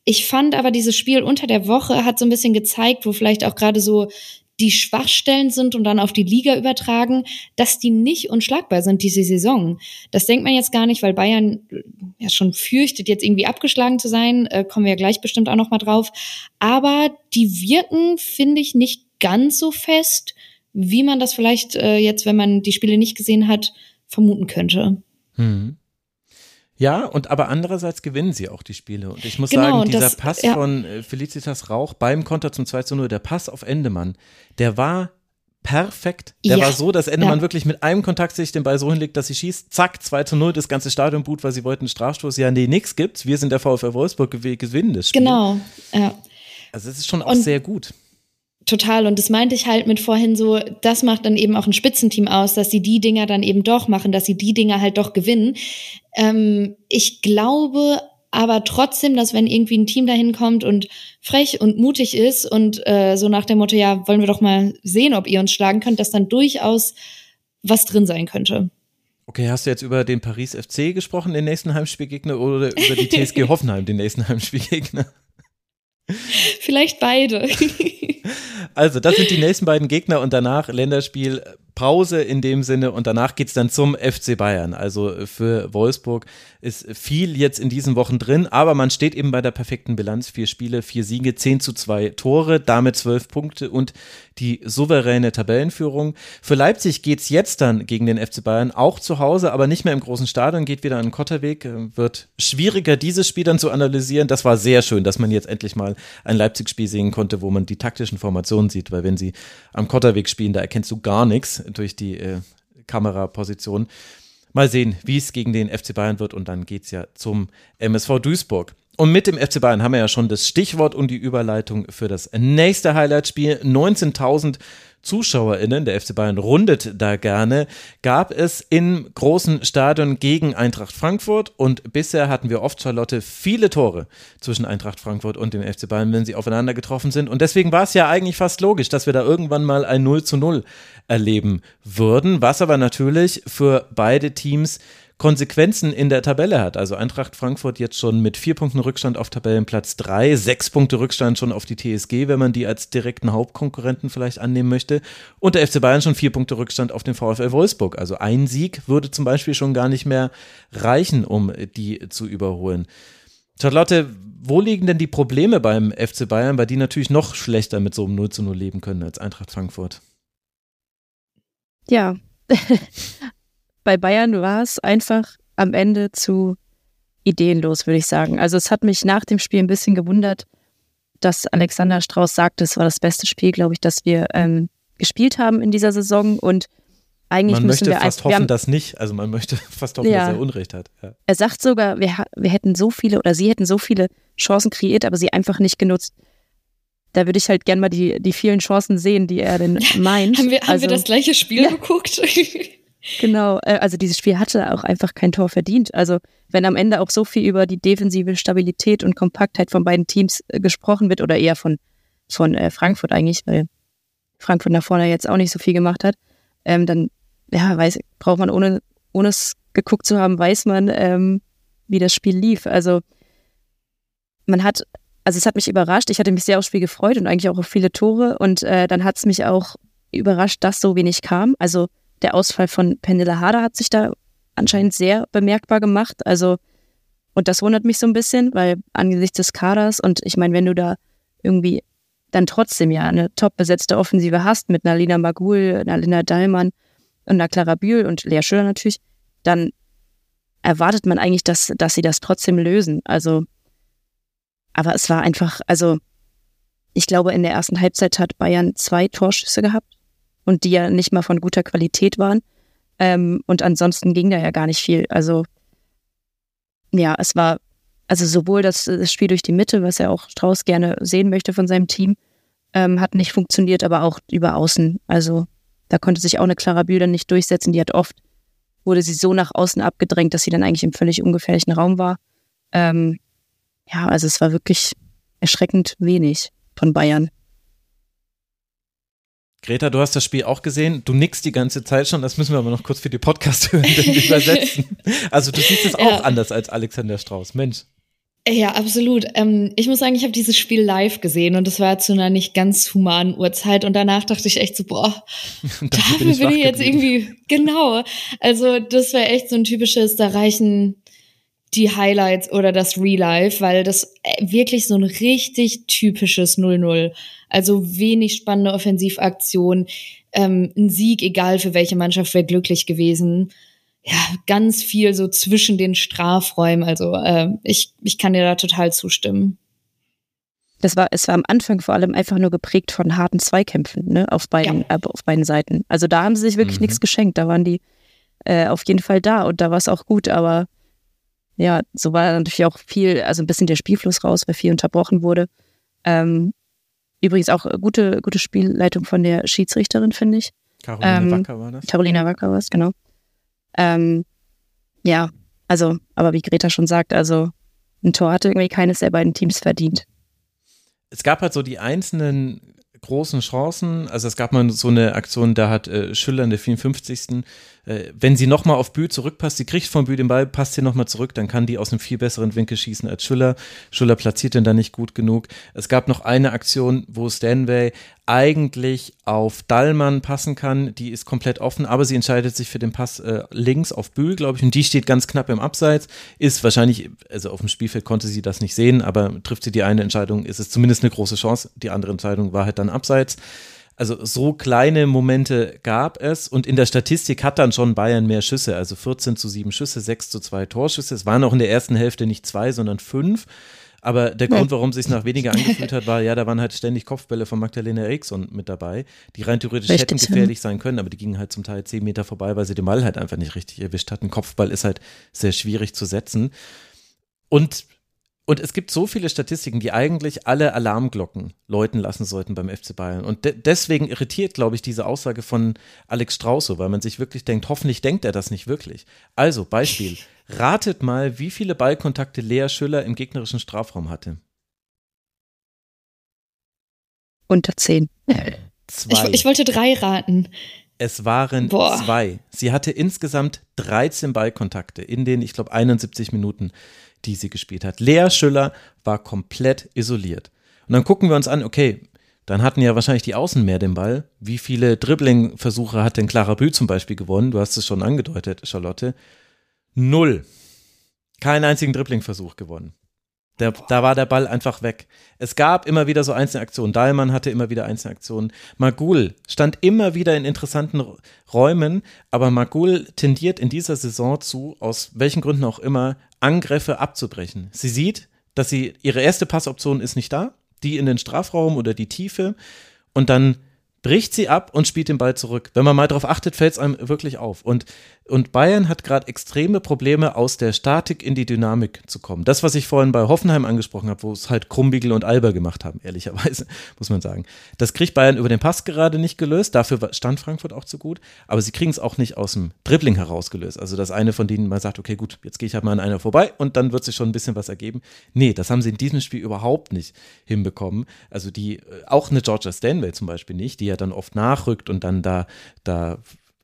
Ich fand aber dieses Spiel unter der Woche hat so ein bisschen gezeigt, wo vielleicht auch gerade so die Schwachstellen sind und dann auf die Liga übertragen, dass die nicht unschlagbar sind diese Saison. Das denkt man jetzt gar nicht, weil Bayern ja schon fürchtet, jetzt irgendwie abgeschlagen zu sein. Äh, kommen wir ja gleich bestimmt auch noch mal drauf. Aber die wirken, finde ich, nicht ganz so fest wie man das vielleicht äh, jetzt, wenn man die Spiele nicht gesehen hat, vermuten könnte. Hm. Ja, und aber andererseits gewinnen sie auch die Spiele. Und ich muss genau, sagen, dieser das, Pass ja. von äh, Felicitas Rauch beim Konter zum 2 zu 0, der Pass auf Endemann, der war perfekt. Der ja. war so, dass Endemann ja. wirklich mit einem Kontakt sich den Ball so hinlegt, dass sie schießt. Zack, 2 zu 0, das ganze Stadion boot, weil sie wollten einen Strafstoß. Ja, nee, nix gibt's. Wir sind der VfL Wolfsburg, gewinnen das Spiel. Genau, ja. Also es ist schon auch und sehr gut. Total. Und das meinte ich halt mit vorhin so, das macht dann eben auch ein Spitzenteam aus, dass sie die Dinger dann eben doch machen, dass sie die Dinger halt doch gewinnen. Ähm, ich glaube aber trotzdem, dass wenn irgendwie ein Team dahin kommt und frech und mutig ist und äh, so nach dem Motto, ja, wollen wir doch mal sehen, ob ihr uns schlagen könnt, dass dann durchaus was drin sein könnte. Okay, hast du jetzt über den Paris FC gesprochen, den nächsten Heimspielgegner, oder über die TSG Hoffenheim, den nächsten Heimspielgegner? Vielleicht beide. also, das sind die nächsten beiden Gegner und danach Länderspiel Pause in dem Sinne und danach geht es dann zum FC Bayern. Also für Wolfsburg ist viel jetzt in diesen Wochen drin, aber man steht eben bei der perfekten Bilanz. Vier Spiele, vier Siege, zehn zu zwei Tore, damit zwölf Punkte und die souveräne Tabellenführung. Für Leipzig geht es jetzt dann gegen den FC Bayern auch zu Hause, aber nicht mehr im großen Stadion, geht wieder an den Kotterweg. Wird schwieriger, dieses Spiel dann zu analysieren. Das war sehr schön, dass man jetzt endlich mal ein Leipzig-Spiel sehen konnte, wo man die taktischen Formationen sieht, weil wenn sie am Kotterweg spielen, da erkennst du gar nichts durch die äh, Kameraposition. Mal sehen, wie es gegen den FC Bayern wird und dann geht es ja zum MSV Duisburg. Und mit dem FC Bayern haben wir ja schon das Stichwort und die Überleitung für das nächste Highlight-Spiel. 19.000 ZuschauerInnen, der FC Bayern rundet da gerne, gab es im großen Stadion gegen Eintracht Frankfurt und bisher hatten wir oft, Charlotte, viele Tore zwischen Eintracht Frankfurt und dem FC Bayern, wenn sie aufeinander getroffen sind. Und deswegen war es ja eigentlich fast logisch, dass wir da irgendwann mal ein 0 zu 0 erleben würden, was aber natürlich für beide Teams Konsequenzen in der Tabelle hat. Also Eintracht Frankfurt jetzt schon mit vier Punkten Rückstand auf Tabellenplatz drei, sechs Punkte Rückstand schon auf die TSG, wenn man die als direkten Hauptkonkurrenten vielleicht annehmen möchte. Und der FC Bayern schon vier Punkte Rückstand auf den VfL Wolfsburg. Also ein Sieg würde zum Beispiel schon gar nicht mehr reichen, um die zu überholen. Charlotte, wo liegen denn die Probleme beim FC Bayern, weil die natürlich noch schlechter mit so einem 0 zu 0 leben können als Eintracht Frankfurt? Ja, bei Bayern war es einfach am Ende zu ideenlos, würde ich sagen. Also es hat mich nach dem Spiel ein bisschen gewundert, dass Alexander Strauß sagte, es war das beste Spiel, glaube ich, das wir ähm, gespielt haben in dieser Saison und eigentlich man müssen möchte wir fast hoffen, haben, dass nicht. Also man möchte fast hoffen, ja, dass er Unrecht hat. Ja. Er sagt sogar, wir, wir hätten so viele oder sie hätten so viele Chancen kreiert, aber sie einfach nicht genutzt. Da würde ich halt gern mal die, die vielen Chancen sehen, die er denn meint. haben wir, haben also, wir das gleiche Spiel ja. geguckt? Genau, äh, also dieses Spiel hatte auch einfach kein Tor verdient. Also wenn am Ende auch so viel über die defensive Stabilität und Kompaktheit von beiden Teams äh, gesprochen wird oder eher von, von äh, Frankfurt eigentlich, weil Frankfurt nach vorne jetzt auch nicht so viel gemacht hat, ähm, dann ja, weiß, braucht man ohne, ohne es geguckt zu haben, weiß man, ähm, wie das Spiel lief. Also man hat, also es hat mich überrascht. Ich hatte mich sehr aufs Spiel gefreut und eigentlich auch auf viele Tore und äh, dann hat es mich auch überrascht, dass so wenig kam. Also der Ausfall von Penela Harder hat sich da anscheinend sehr bemerkbar gemacht. Also, und das wundert mich so ein bisschen, weil angesichts des Kaders und ich meine, wenn du da irgendwie dann trotzdem ja eine top besetzte Offensive hast mit einer Lina Magul, einer Linda Dallmann und einer Clara Bühl und Lea Schüller natürlich, dann erwartet man eigentlich, dass, dass sie das trotzdem lösen. Also, aber es war einfach, also ich glaube, in der ersten Halbzeit hat Bayern zwei Torschüsse gehabt und die ja nicht mal von guter Qualität waren. Ähm, und ansonsten ging da ja gar nicht viel. Also ja, es war also sowohl das, das Spiel durch die Mitte, was er auch Strauß gerne sehen möchte von seinem Team, ähm, hat nicht funktioniert, aber auch über Außen. Also da konnte sich auch eine Clara Bühl dann nicht durchsetzen. Die hat oft, wurde sie so nach außen abgedrängt, dass sie dann eigentlich im völlig ungefährlichen Raum war. Ähm, ja, also es war wirklich erschreckend wenig von Bayern. Greta, du hast das Spiel auch gesehen. Du nickst die ganze Zeit schon. Das müssen wir aber noch kurz für die Podcast hören, übersetzen. Also du siehst es auch ja. anders als Alexander Strauß. Mensch. Ja, absolut. Ähm, ich muss sagen, ich habe dieses Spiel live gesehen und das war zu einer nicht ganz humanen Uhrzeit und danach dachte ich echt so, boah, dafür bin ich, bin ich jetzt irgendwie, genau. Also das wäre echt so ein typisches, da reichen die Highlights oder das Real Life, weil das äh, wirklich so ein richtig typisches 0-0. Also wenig spannende Offensivaktion, ähm, ein Sieg, egal für welche Mannschaft, wäre glücklich gewesen ja, ganz viel so zwischen den Strafräumen. Also äh, ich, ich kann dir da total zustimmen. Das war, es war am Anfang vor allem einfach nur geprägt von harten Zweikämpfen, ne, auf beiden, ja. äh, auf beiden Seiten. Also da haben sie sich wirklich mhm. nichts geschenkt. Da waren die äh, auf jeden Fall da und da war es auch gut, aber ja, so war natürlich auch viel, also ein bisschen der Spielfluss raus, weil viel unterbrochen wurde. Ähm, übrigens auch gute, gute Spielleitung von der Schiedsrichterin, finde ich. Caroline ähm, Wacker war das? Carolina Wacker war es, genau. Ähm, ja, also, aber wie Greta schon sagt, also ein Tor hatte irgendwie keines der beiden Teams verdient. Es gab halt so die einzelnen großen Chancen. Also es gab mal so eine Aktion, da hat äh, Schüller in der 54 äh, wenn sie nochmal auf Bü zurückpasst, sie kriegt von Bü den Ball, passt sie nochmal zurück, dann kann die aus einem viel besseren Winkel schießen als Schüller. Schüller platziert den da nicht gut genug. Es gab noch eine Aktion, wo Stanway eigentlich auf Dallmann passen kann, die ist komplett offen, aber sie entscheidet sich für den Pass äh, links auf Bühl, glaube ich, und die steht ganz knapp im Abseits, ist wahrscheinlich, also auf dem Spielfeld konnte sie das nicht sehen, aber trifft sie die eine Entscheidung, ist es zumindest eine große Chance, die andere Entscheidung war halt dann Abseits. Also so kleine Momente gab es und in der Statistik hat dann schon Bayern mehr Schüsse, also 14 zu 7 Schüsse, 6 zu 2 Torschüsse. Es waren auch in der ersten Hälfte nicht zwei, sondern fünf. Aber der Grund, warum es sich nach weniger angefühlt hat, war, ja, da waren halt ständig Kopfbälle von Magdalena Eriksson mit dabei, die rein theoretisch richtig, hätten gefährlich sein können, aber die gingen halt zum Teil zehn Meter vorbei, weil sie den Ball halt einfach nicht richtig erwischt hatten. Kopfball ist halt sehr schwierig zu setzen. Und und es gibt so viele Statistiken, die eigentlich alle Alarmglocken läuten lassen sollten beim FC Bayern. Und de deswegen irritiert, glaube ich, diese Aussage von Alex Strauß so, weil man sich wirklich denkt, hoffentlich denkt er das nicht wirklich. Also, Beispiel. Ratet mal, wie viele Ballkontakte Lea Schüller im gegnerischen Strafraum hatte. Unter zehn. Zwei. Ich, ich wollte drei raten. Es waren Boah. zwei. Sie hatte insgesamt 13 Ballkontakte in den, ich glaube, 71 Minuten die sie gespielt hat. Lea Schüller war komplett isoliert. Und dann gucken wir uns an, okay, dann hatten ja wahrscheinlich die Außen mehr den Ball. Wie viele Dribbling-Versuche hat denn Clara Bühl zum Beispiel gewonnen? Du hast es schon angedeutet, Charlotte. Null. Keinen einzigen Dribbling-Versuch gewonnen. Der, da war der Ball einfach weg. Es gab immer wieder so einzelne Aktionen. Dahlmann hatte immer wieder einzelne Aktionen. Magul stand immer wieder in interessanten Räumen, aber Magul tendiert in dieser Saison zu, aus welchen Gründen auch immer, Angriffe abzubrechen. Sie sieht, dass sie ihre erste Passoption ist nicht da, die in den Strafraum oder die Tiefe und dann bricht sie ab und spielt den Ball zurück. Wenn man mal darauf achtet, fällt es einem wirklich auf. Und und Bayern hat gerade extreme Probleme, aus der Statik in die Dynamik zu kommen. Das, was ich vorhin bei Hoffenheim angesprochen habe, wo es halt Krumbiegel und Alber gemacht haben, ehrlicherweise, muss man sagen. Das kriegt Bayern über den Pass gerade nicht gelöst. Dafür stand Frankfurt auch zu gut. Aber sie kriegen es auch nicht aus dem Dribbling herausgelöst. Also, dass eine von denen mal sagt, okay, gut, jetzt gehe ich halt mal an einer vorbei und dann wird sich schon ein bisschen was ergeben. Nee, das haben sie in diesem Spiel überhaupt nicht hinbekommen. Also, die, äh, auch eine Georgia Stanway zum Beispiel nicht, die ja dann oft nachrückt und dann da, da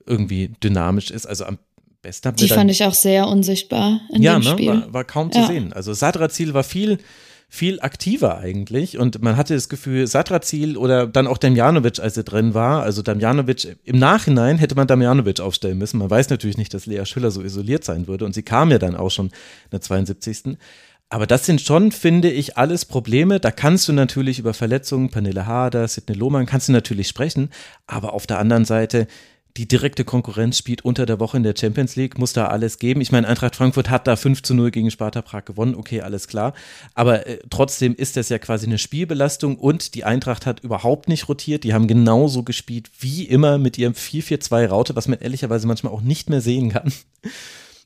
irgendwie dynamisch ist. Also am besten Die fand ich auch sehr unsichtbar in ja, dem ne, Spiel. War, war kaum zu ja. sehen. Also Sadrazil war viel viel aktiver eigentlich und man hatte das Gefühl, Sadrazil oder dann auch Damjanovic, als er drin war, also Damjanovic, im Nachhinein hätte man Damjanovic aufstellen müssen. Man weiß natürlich nicht, dass Lea Schüller so isoliert sein würde und sie kam ja dann auch schon in der 72. Aber das sind schon, finde ich, alles Probleme. Da kannst du natürlich über Verletzungen, Pernille Harder, Sidney Lohmann, kannst du natürlich sprechen. Aber auf der anderen Seite, die direkte Konkurrenz spielt unter der Woche in der Champions League, muss da alles geben. Ich meine, Eintracht Frankfurt hat da 5 zu 0 gegen Sparta Prag gewonnen, okay, alles klar. Aber äh, trotzdem ist das ja quasi eine Spielbelastung und die Eintracht hat überhaupt nicht rotiert. Die haben genauso gespielt wie immer mit ihrem 4-4-2-Raute, was man ehrlicherweise manchmal auch nicht mehr sehen kann.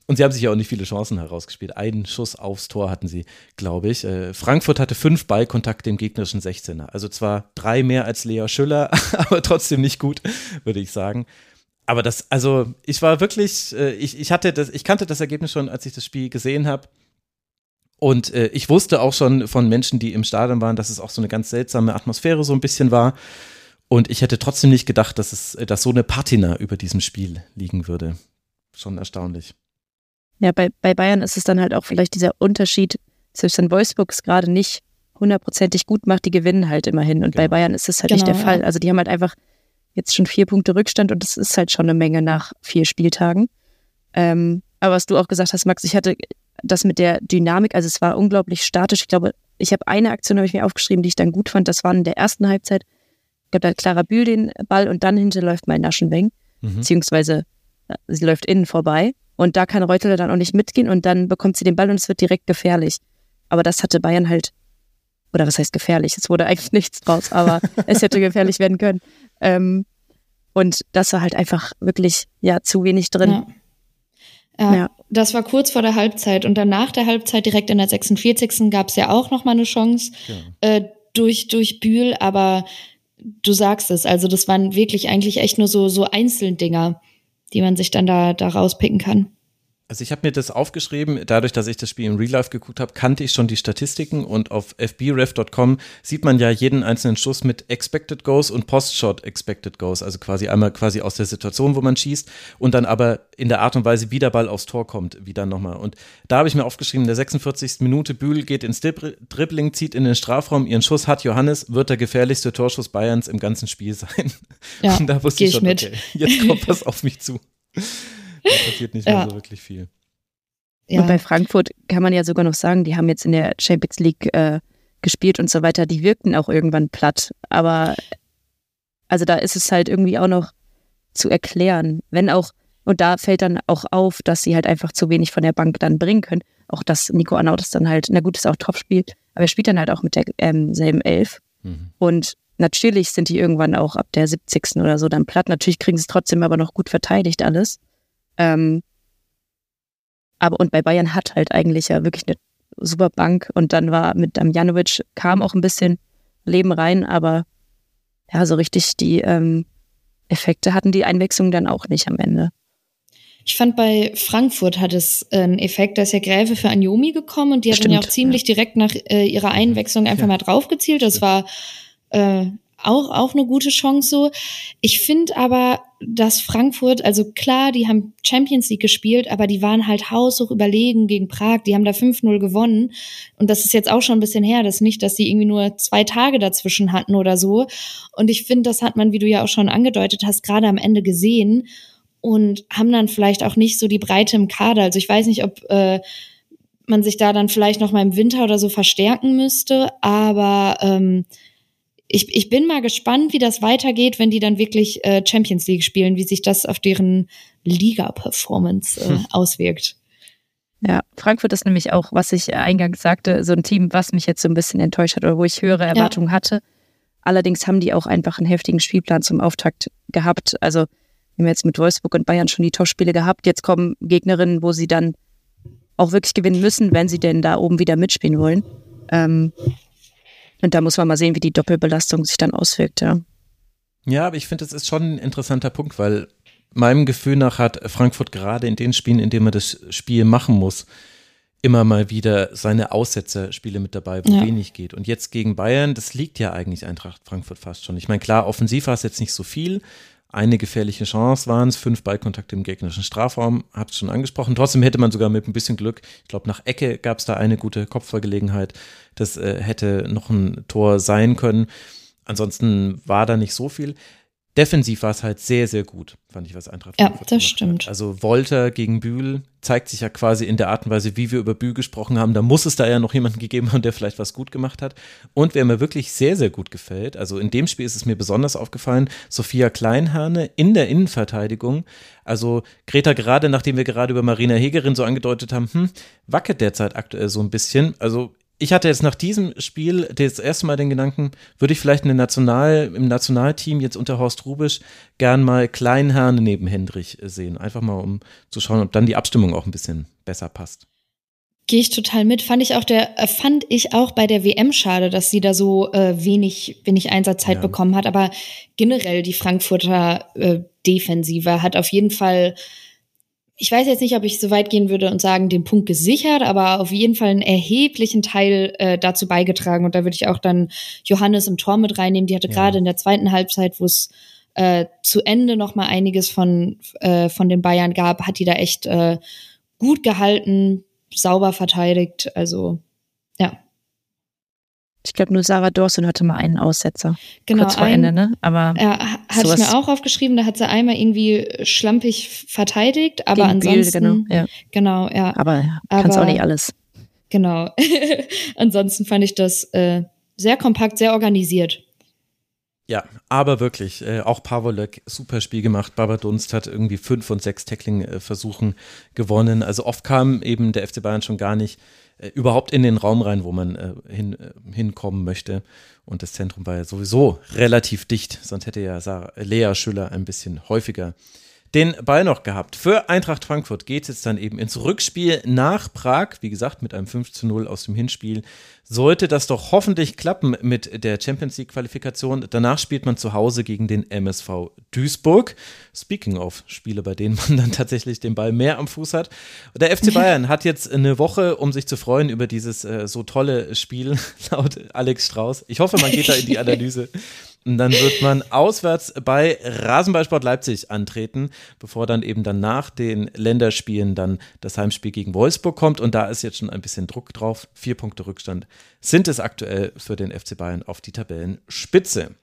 Und sie haben sich ja auch nicht viele Chancen herausgespielt. Einen Schuss aufs Tor hatten sie, glaube ich. Äh, Frankfurt hatte fünf Ballkontakte im gegnerischen 16er. Also zwar drei mehr als Lea Schüller, aber trotzdem nicht gut, würde ich sagen aber das, also ich war wirklich, äh, ich, ich hatte das, ich kannte das Ergebnis schon, als ich das Spiel gesehen habe. Und äh, ich wusste auch schon von Menschen, die im Stadion waren, dass es auch so eine ganz seltsame Atmosphäre so ein bisschen war. Und ich hätte trotzdem nicht gedacht, dass es, dass so eine Patina über diesem Spiel liegen würde. Schon erstaunlich. Ja, bei, bei Bayern ist es dann halt auch vielleicht dieser Unterschied, selbst wenn Wolfsburg es gerade nicht hundertprozentig gut macht, die gewinnen halt immerhin. Und genau. bei Bayern ist es halt genau, nicht der genau, Fall. Also die haben halt einfach jetzt schon vier Punkte Rückstand und das ist halt schon eine Menge nach vier Spieltagen. Ähm, aber was du auch gesagt hast, Max, ich hatte das mit der Dynamik, also es war unglaublich statisch. Ich glaube, ich habe eine Aktion, habe ich mir aufgeschrieben, die ich dann gut fand. Das war in der ersten Halbzeit. Ich glaube, da hat Clara Bühl den Ball und dann hinterläuft mein Naschenweng, mhm. beziehungsweise äh, sie läuft innen vorbei. Und da kann Reuteler dann auch nicht mitgehen und dann bekommt sie den Ball und es wird direkt gefährlich. Aber das hatte Bayern halt, oder was heißt gefährlich? Es wurde eigentlich nichts draus, aber es hätte gefährlich werden können. Ähm, und das war halt einfach wirklich ja zu wenig drin. Ja. Ja, ja. Das war kurz vor der Halbzeit und dann nach der Halbzeit direkt in der 46. gab es ja auch noch mal eine Chance ja. äh, durch durch Bühl, aber du sagst es, also das waren wirklich eigentlich echt nur so so Einzeldinger, die man sich dann da da rauspicken kann. Also ich habe mir das aufgeschrieben, dadurch, dass ich das Spiel im Real Life geguckt habe, kannte ich schon die Statistiken und auf fbref.com sieht man ja jeden einzelnen Schuss mit Expected Goals und Post-Shot Expected Goals, also quasi einmal quasi aus der Situation, wo man schießt und dann aber in der Art und Weise, wie der Ball aufs Tor kommt, wie dann nochmal. Und da habe ich mir aufgeschrieben, in der 46. Minute, Bühl geht ins Dribbling, zieht in den Strafraum, ihren Schuss hat Johannes, wird der gefährlichste Torschuss Bayerns im ganzen Spiel sein. Ja, und da wusste ich schon, okay, jetzt kommt was auf mich zu. Da passiert nicht mehr so wirklich viel. Ja. Und bei Frankfurt kann man ja sogar noch sagen, die haben jetzt in der Champions League äh, gespielt und so weiter. Die wirkten auch irgendwann platt. Aber also da ist es halt irgendwie auch noch zu erklären. Wenn auch, und da fällt dann auch auf, dass sie halt einfach zu wenig von der Bank dann bringen können. Auch dass Nico Arnautis dann halt, na gut, ist auch top spielt, aber er spielt dann halt auch mit derselben ähm, Elf. Mhm. Und natürlich sind die irgendwann auch ab der 70. oder so dann platt. Natürlich kriegen sie es trotzdem aber noch gut verteidigt alles. Ähm, aber und bei Bayern hat halt eigentlich ja wirklich eine super Bank und dann war mit Damjanovic kam auch ein bisschen Leben rein, aber ja, so richtig die ähm, Effekte hatten die Einwechslung dann auch nicht am Ende. Ich fand bei Frankfurt hat es einen Effekt, da ist ja Gräfe für Anjomi gekommen und die hat dann ja auch ziemlich ja. direkt nach äh, ihrer Einwechslung einfach ja. mal draufgezielt. Das war äh, auch, auch eine gute Chance so. Ich finde aber, dass Frankfurt, also klar, die haben Champions League gespielt, aber die waren halt haushoch überlegen gegen Prag. Die haben da 5-0 gewonnen. Und das ist jetzt auch schon ein bisschen her. Das ist nicht, dass die irgendwie nur zwei Tage dazwischen hatten oder so. Und ich finde, das hat man, wie du ja auch schon angedeutet hast, gerade am Ende gesehen und haben dann vielleicht auch nicht so die Breite im Kader. Also ich weiß nicht, ob äh, man sich da dann vielleicht noch mal im Winter oder so verstärken müsste, aber ähm, ich, ich bin mal gespannt, wie das weitergeht, wenn die dann wirklich äh, Champions League spielen, wie sich das auf deren Liga-Performance äh, hm. auswirkt. Ja, Frankfurt ist nämlich auch, was ich eingangs sagte, so ein Team, was mich jetzt so ein bisschen enttäuscht hat oder wo ich höhere Erwartungen ja. hatte. Allerdings haben die auch einfach einen heftigen Spielplan zum Auftakt gehabt. Also wir haben jetzt mit Wolfsburg und Bayern schon die Topspiele gehabt. Jetzt kommen Gegnerinnen, wo sie dann auch wirklich gewinnen müssen, wenn sie denn da oben wieder mitspielen wollen. Ähm, und da muss man mal sehen, wie die Doppelbelastung sich dann auswirkt, ja. Ja, aber ich finde, das ist schon ein interessanter Punkt, weil meinem Gefühl nach hat Frankfurt gerade in den Spielen, in denen man das Spiel machen muss, immer mal wieder seine Aussetzerspiele mit dabei, wo ja. wenig geht. Und jetzt gegen Bayern, das liegt ja eigentlich Eintracht Frankfurt fast schon. Ich meine, klar, offensiv war es jetzt nicht so viel, eine gefährliche Chance waren es, fünf Ballkontakte im gegnerischen Strafraum, habt schon angesprochen. Trotzdem hätte man sogar mit ein bisschen Glück, ich glaube nach Ecke gab es da eine gute Kopfballgelegenheit, das äh, hätte noch ein Tor sein können. Ansonsten war da nicht so viel. Defensiv war es halt sehr, sehr gut, fand ich, was Eintracht Ja, das stimmt. Hat. Also Wolter gegen Bühl zeigt sich ja quasi in der Art und Weise, wie wir über Bühl gesprochen haben. Da muss es da ja noch jemanden gegeben haben, der vielleicht was gut gemacht hat. Und wer mir wirklich sehr, sehr gut gefällt, also in dem Spiel ist es mir besonders aufgefallen, Sophia Kleinherne in der Innenverteidigung. Also Greta, gerade nachdem wir gerade über Marina Hegerin so angedeutet haben, hm, wackelt derzeit aktuell so ein bisschen. Also ich hatte jetzt nach diesem Spiel das erste Mal den Gedanken, würde ich vielleicht eine National, im Nationalteam jetzt unter Horst Rubisch gern mal Kleinherrn neben Hendrich sehen. Einfach mal, um zu schauen, ob dann die Abstimmung auch ein bisschen besser passt. Gehe ich total mit. Fand ich auch der, äh, fand ich auch bei der WM schade, dass sie da so äh, wenig, wenig Einsatzzeit ja. bekommen hat. Aber generell die Frankfurter äh, Defensive hat auf jeden Fall ich weiß jetzt nicht, ob ich so weit gehen würde und sagen, den Punkt gesichert, aber auf jeden Fall einen erheblichen Teil äh, dazu beigetragen. Und da würde ich auch dann Johannes im Tor mit reinnehmen. Die hatte ja. gerade in der zweiten Halbzeit, wo es äh, zu Ende noch mal einiges von, äh, von den Bayern gab, hat die da echt äh, gut gehalten, sauber verteidigt. Also ja. Ich glaube, nur Sarah Dawson hatte mal einen Aussetzer. Genau. Kurz vor ein, Ende, ne? Aber. Ja, hatte ich mir auch aufgeschrieben, da hat sie einmal irgendwie schlampig verteidigt, aber ansonsten. Biel, genau, ja. genau, ja. Aber kannst auch nicht alles. Genau. ansonsten fand ich das äh, sehr kompakt, sehr organisiert. Ja, aber wirklich, äh, auch Pavolek, super Spiel gemacht. Baba Dunst hat irgendwie fünf von sechs Tackling-Versuchen gewonnen. Also oft kam eben der FC Bayern schon gar nicht äh, überhaupt in den Raum rein, wo man äh, hin, äh, hinkommen möchte. Und das Zentrum war ja sowieso relativ dicht, sonst hätte ja Sarah, Lea Schüller ein bisschen häufiger den Ball noch gehabt. Für Eintracht Frankfurt geht es jetzt dann eben ins Rückspiel nach Prag. Wie gesagt, mit einem 5 zu 0 aus dem Hinspiel sollte das doch hoffentlich klappen mit der Champions League Qualifikation. Danach spielt man zu Hause gegen den MSV Duisburg. Speaking of Spiele, bei denen man dann tatsächlich den Ball mehr am Fuß hat. Der FC Bayern hat jetzt eine Woche, um sich zu freuen über dieses äh, so tolle Spiel, laut Alex Strauß. Ich hoffe, man geht da in die Analyse. Und dann wird man auswärts bei Rasenballsport Leipzig antreten, bevor dann eben dann nach den Länderspielen dann das Heimspiel gegen Wolfsburg kommt. Und da ist jetzt schon ein bisschen Druck drauf. Vier Punkte Rückstand sind es aktuell für den FC Bayern auf die Tabellenspitze.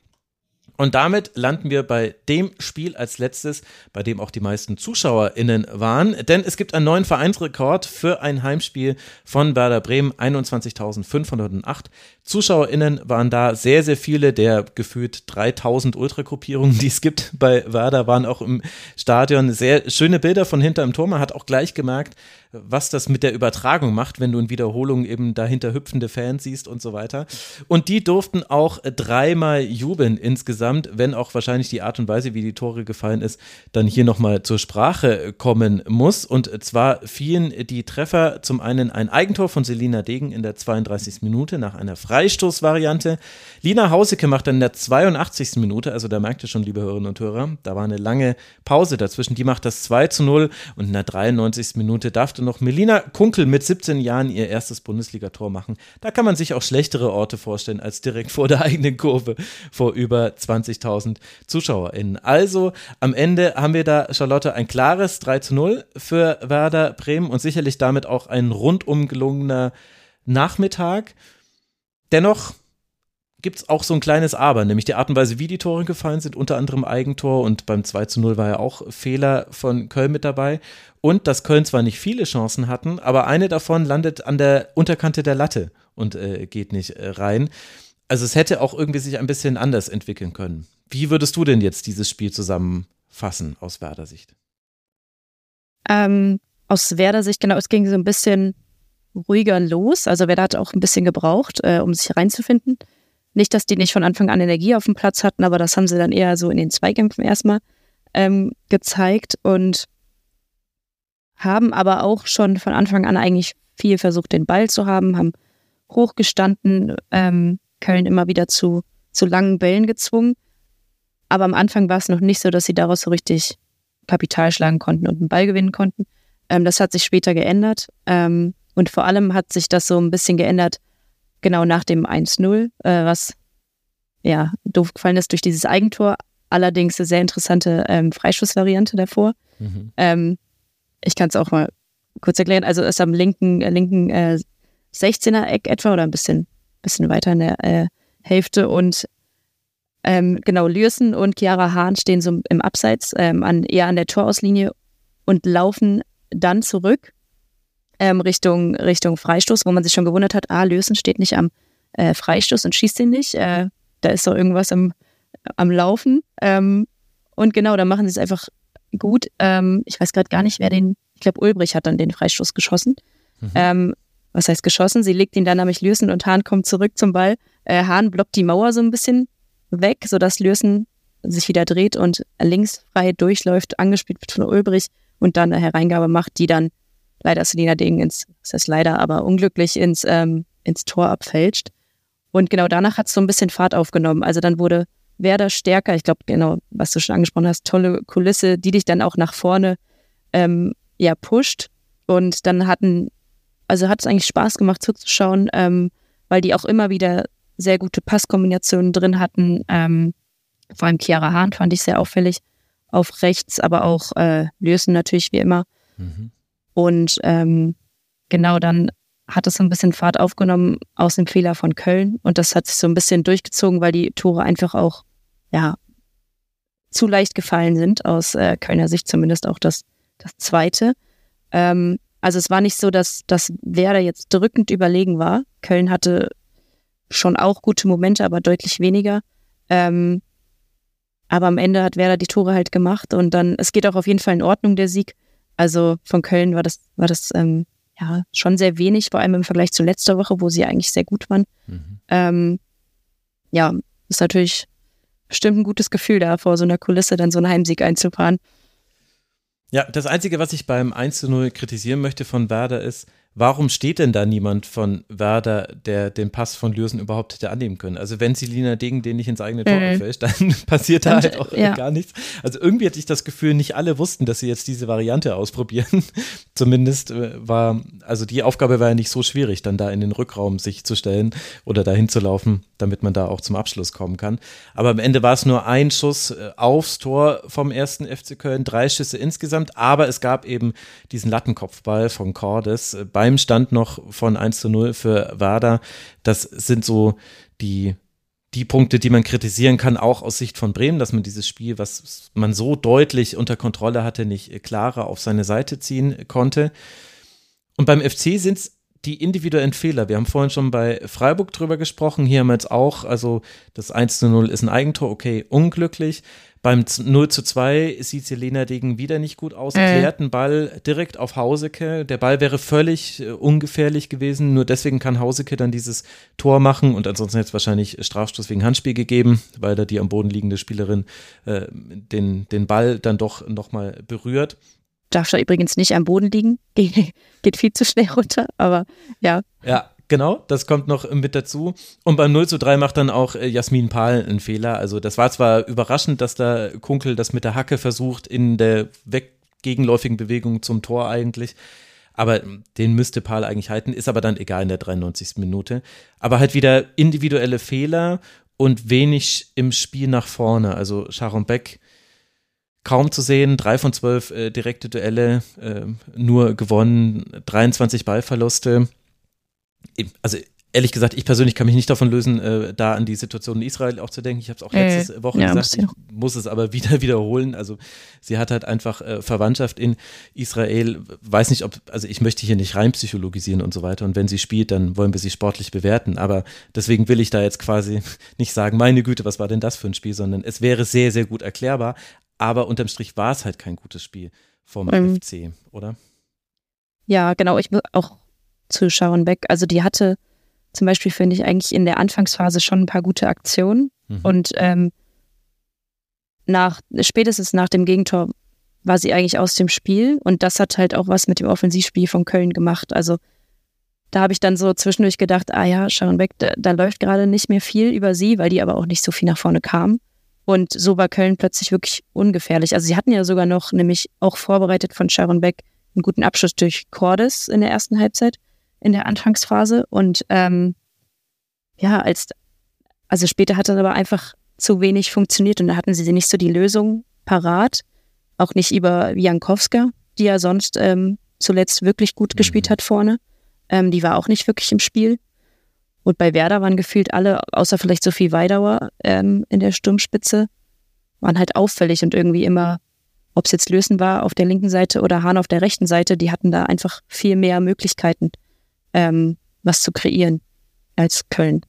Und damit landen wir bei dem Spiel als letztes, bei dem auch die meisten ZuschauerInnen waren. Denn es gibt einen neuen Vereinsrekord für ein Heimspiel von Werder Bremen. 21.508 ZuschauerInnen waren da. Sehr, sehr viele der gefühlt 3000 Ultragruppierungen, die es gibt bei Werder, waren auch im Stadion. Sehr schöne Bilder von hinter im Tor. Man hat auch gleich gemerkt, was das mit der Übertragung macht, wenn du in Wiederholungen eben dahinter hüpfende Fans siehst und so weiter. Und die durften auch dreimal jubeln insgesamt, wenn auch wahrscheinlich die Art und Weise, wie die Tore gefallen ist, dann hier nochmal zur Sprache kommen muss. Und zwar fielen die Treffer zum einen ein Eigentor von Selina Degen in der 32. Minute nach einer Freistoßvariante. Lina Hauseke macht dann in der 82. Minute, also da merkt ihr schon, liebe Hörerinnen und Hörer, da war eine lange Pause dazwischen. Die macht das 2 zu 0 und in der 93. Minute darf durfte noch Melina Kunkel mit 17 Jahren ihr erstes Bundesligator machen. Da kann man sich auch schlechtere Orte vorstellen als direkt vor der eigenen Kurve vor über 20.000 ZuschauerInnen. Also am Ende haben wir da, Charlotte, ein klares 3 zu 0 für Werder Bremen und sicherlich damit auch ein rundum gelungener Nachmittag. Dennoch gibt es auch so ein kleines Aber, nämlich die Art und Weise, wie die Tore gefallen sind, unter anderem Eigentor und beim 2 zu 0 war ja auch Fehler von Köln mit dabei. Und dass Köln zwar nicht viele Chancen hatten, aber eine davon landet an der Unterkante der Latte und äh, geht nicht äh, rein. Also es hätte auch irgendwie sich ein bisschen anders entwickeln können. Wie würdest du denn jetzt dieses Spiel zusammenfassen aus Werder Sicht? Ähm, aus Werder Sicht, genau, es ging so ein bisschen ruhiger los. Also Werder hat auch ein bisschen gebraucht, äh, um sich reinzufinden. Nicht, dass die nicht von Anfang an Energie auf dem Platz hatten, aber das haben sie dann eher so in den Zweikämpfen erstmal ähm, gezeigt und haben aber auch schon von Anfang an eigentlich viel versucht, den Ball zu haben, haben hochgestanden, ähm, Köln immer wieder zu, zu langen Bällen gezwungen. Aber am Anfang war es noch nicht so, dass sie daraus so richtig Kapital schlagen konnten und einen Ball gewinnen konnten. Ähm, das hat sich später geändert. Ähm, und vor allem hat sich das so ein bisschen geändert, genau nach dem 1-0, äh, was ja doof gefallen ist durch dieses Eigentor. Allerdings eine sehr interessante ähm, Freischussvariante davor. Mhm. Ähm, ich kann es auch mal kurz erklären. Also ist am linken, äh, linken äh, 16er Eck etwa oder ein bisschen, bisschen weiter in der äh, Hälfte und Ähm, genau, Lürsen und Chiara Hahn stehen so im Abseits, ähm, an, eher an der Torauslinie und laufen dann zurück ähm, Richtung, Richtung Freistoß, wo man sich schon gewundert hat, ah, Lürsen steht nicht am äh, Freistoß und schießt ihn nicht. Äh, da ist doch irgendwas am, am Laufen. Ähm, und genau, da machen sie es einfach gut. Ähm, ich weiß gerade gar nicht, wer den, ich glaube, Ulbrich hat dann den Freistoß geschossen. Mhm. Was heißt geschossen? Sie legt ihn dann nämlich Lürsen und Hahn kommt zurück zum Ball. Äh, Hahn blockt die Mauer so ein bisschen weg, sodass Lürsen sich wieder dreht und links frei durchläuft, angespielt wird von Ulbrich und dann eine Hereingabe macht, die dann leider Selina Degen ins, das heißt leider, aber unglücklich ins, ähm, ins Tor abfälscht. Und genau danach hat es so ein bisschen Fahrt aufgenommen. Also dann wurde Werder stärker. Ich glaube, genau, was du schon angesprochen hast, tolle Kulisse, die dich dann auch nach vorne ähm, ja pusht. Und dann hatten, also hat es eigentlich Spaß gemacht zuzuschauen, ähm, weil die auch immer wieder sehr gute Passkombinationen drin hatten. Ähm, vor allem Chiara Hahn fand ich sehr auffällig auf rechts, aber auch äh, Lösen natürlich wie immer. Mhm. Und ähm, genau dann hat es so ein bisschen Fahrt aufgenommen aus dem Fehler von Köln und das hat sich so ein bisschen durchgezogen, weil die Tore einfach auch ja zu leicht gefallen sind aus äh, Kölner Sicht zumindest auch das das zweite. Ähm, also es war nicht so, dass dass Werder jetzt drückend überlegen war. Köln hatte schon auch gute Momente, aber deutlich weniger. Ähm, aber am Ende hat Werder die Tore halt gemacht und dann es geht auch auf jeden Fall in Ordnung der Sieg. Also von Köln war das war das ähm, ja, schon sehr wenig, vor allem im Vergleich zu letzter Woche, wo sie eigentlich sehr gut waren. Mhm. Ähm, ja, ist natürlich bestimmt ein gutes Gefühl da, vor so einer Kulisse dann so einen Heimsieg einzufahren. Ja, das Einzige, was ich beim 1 zu 0 kritisieren möchte von Werder ist, Warum steht denn da niemand von Werder, der den Pass von Lürsen überhaupt hätte annehmen können? Also wenn Selina Degen den nicht ins eigene Tor mhm. fällt, dann passiert da halt auch ja. gar nichts. Also irgendwie hatte ich das Gefühl, nicht alle wussten, dass sie jetzt diese Variante ausprobieren. Zumindest äh, war, also die Aufgabe war ja nicht so schwierig, dann da in den Rückraum sich zu stellen oder dahin zu laufen, damit man da auch zum Abschluss kommen kann. Aber am Ende war es nur ein Schuss äh, aufs Tor vom ersten FC Köln, drei Schüsse insgesamt, aber es gab eben diesen Lattenkopfball von Cordes äh, bei beim Stand noch von 1 zu 0 für Werder. Das sind so die, die Punkte, die man kritisieren kann, auch aus Sicht von Bremen, dass man dieses Spiel, was man so deutlich unter Kontrolle hatte, nicht klarer auf seine Seite ziehen konnte. Und beim FC sind es die individuellen Fehler. Wir haben vorhin schon bei Freiburg drüber gesprochen. Hier haben wir jetzt auch, also das 1 zu 0 ist ein Eigentor, okay, unglücklich. Beim 0 zu 2 sieht Selena Degen wieder nicht gut aus, äh. klärt einen Ball direkt auf Hauseke. Der Ball wäre völlig äh, ungefährlich gewesen, nur deswegen kann Hauseke dann dieses Tor machen und ansonsten hätte es wahrscheinlich Strafstoß wegen Handspiel gegeben, weil da die am Boden liegende Spielerin äh, den, den Ball dann doch nochmal berührt. Darf da übrigens nicht am Boden liegen, geht viel zu schnell runter, aber ja. Ja, Genau, das kommt noch mit dazu. Und beim 0 zu 3 macht dann auch äh, Jasmin Pahl einen Fehler. Also das war zwar überraschend, dass da Kunkel das mit der Hacke versucht in der weggegenläufigen Bewegung zum Tor eigentlich. Aber den müsste Pahl eigentlich halten, ist aber dann egal in der 93. Minute. Aber halt wieder individuelle Fehler und wenig im Spiel nach vorne. Also Sharon Beck kaum zu sehen, drei von zwölf äh, direkte Duelle, äh, nur gewonnen, 23 Ballverluste. Also ehrlich gesagt, ich persönlich kann mich nicht davon lösen, äh, da an die Situation in Israel auch zu denken. Ich habe es auch letzte äh, Woche ja, gesagt, ich muss es aber wieder wiederholen. Also sie hat halt einfach äh, Verwandtschaft in Israel. Weiß nicht, ob, also ich möchte hier nicht rein psychologisieren und so weiter. Und wenn sie spielt, dann wollen wir sie sportlich bewerten. Aber deswegen will ich da jetzt quasi nicht sagen, meine Güte, was war denn das für ein Spiel, sondern es wäre sehr, sehr gut erklärbar. Aber unterm Strich war es halt kein gutes Spiel vom ähm, FC, oder? Ja, genau. Ich will auch zu Sharon Beck. Also die hatte zum Beispiel, finde ich, eigentlich in der Anfangsphase schon ein paar gute Aktionen. Mhm. Und ähm, nach, spätestens nach dem Gegentor war sie eigentlich aus dem Spiel. Und das hat halt auch was mit dem Offensivspiel von Köln gemacht. Also da habe ich dann so zwischendurch gedacht, ah ja, Sharon Beck, da, da läuft gerade nicht mehr viel über sie, weil die aber auch nicht so viel nach vorne kam. Und so war Köln plötzlich wirklich ungefährlich. Also sie hatten ja sogar noch, nämlich auch vorbereitet von Sharon Beck, einen guten Abschluss durch Cordes in der ersten Halbzeit in der Anfangsphase. Und ähm, ja, als also später hat das aber einfach zu wenig funktioniert und da hatten sie nicht so die Lösung parat. Auch nicht über Jankowska, die ja sonst ähm, zuletzt wirklich gut mhm. gespielt hat vorne. Ähm, die war auch nicht wirklich im Spiel. Und bei Werder waren gefühlt alle, außer vielleicht Sophie Weidauer ähm, in der Sturmspitze, waren halt auffällig und irgendwie immer, ob es jetzt Lösen war auf der linken Seite oder Hahn auf der rechten Seite, die hatten da einfach viel mehr Möglichkeiten, ähm, was zu kreieren als Köln.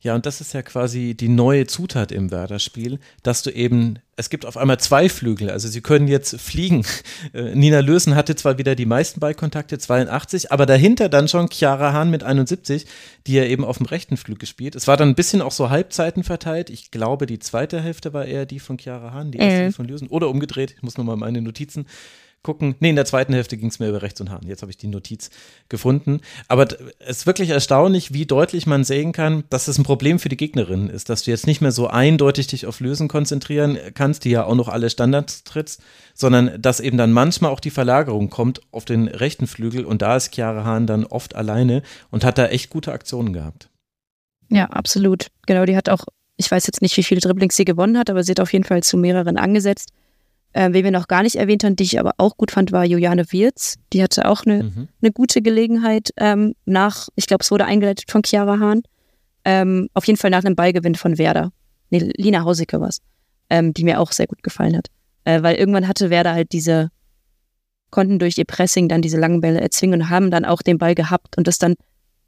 Ja, und das ist ja quasi die neue Zutat im Werder-Spiel, dass du eben, es gibt auf einmal zwei Flügel, also sie können jetzt fliegen. Äh, Nina Lösen hatte zwar wieder die meisten Ballkontakte, 82, aber dahinter dann schon Chiara Hahn mit 71, die ja eben auf dem rechten Flügel spielt. Es war dann ein bisschen auch so Halbzeiten verteilt. Ich glaube, die zweite Hälfte war eher die von Chiara Hahn, die erste äh. von Lösen. Oder umgedreht, ich muss nochmal meine Notizen gucken. Nee, in der zweiten Hälfte ging es mir über rechts und Hahn. Jetzt habe ich die Notiz gefunden. Aber es ist wirklich erstaunlich, wie deutlich man sehen kann, dass es ein Problem für die Gegnerinnen ist, dass du jetzt nicht mehr so eindeutig dich auf Lösen konzentrieren kannst, die ja auch noch alle Standards trittst, sondern dass eben dann manchmal auch die Verlagerung kommt auf den rechten Flügel und da ist Chiara Hahn dann oft alleine und hat da echt gute Aktionen gehabt. Ja, absolut. Genau, die hat auch, ich weiß jetzt nicht, wie viele Dribblings sie gewonnen hat, aber sie hat auf jeden Fall zu mehreren angesetzt. Äh, wen wir noch gar nicht erwähnt haben, die ich aber auch gut fand, war Juliane Wirz. Die hatte auch eine, mhm. eine gute Gelegenheit ähm, nach, ich glaube, es wurde eingeleitet von Chiara Hahn. Ähm, auf jeden Fall nach einem Ballgewinn von Werder. Nee, Lina Hausicke war es, ähm, die mir auch sehr gut gefallen hat. Äh, weil irgendwann hatte Werder halt diese, konnten durch ihr Pressing dann diese langen Bälle erzwingen und haben dann auch den Ball gehabt und das dann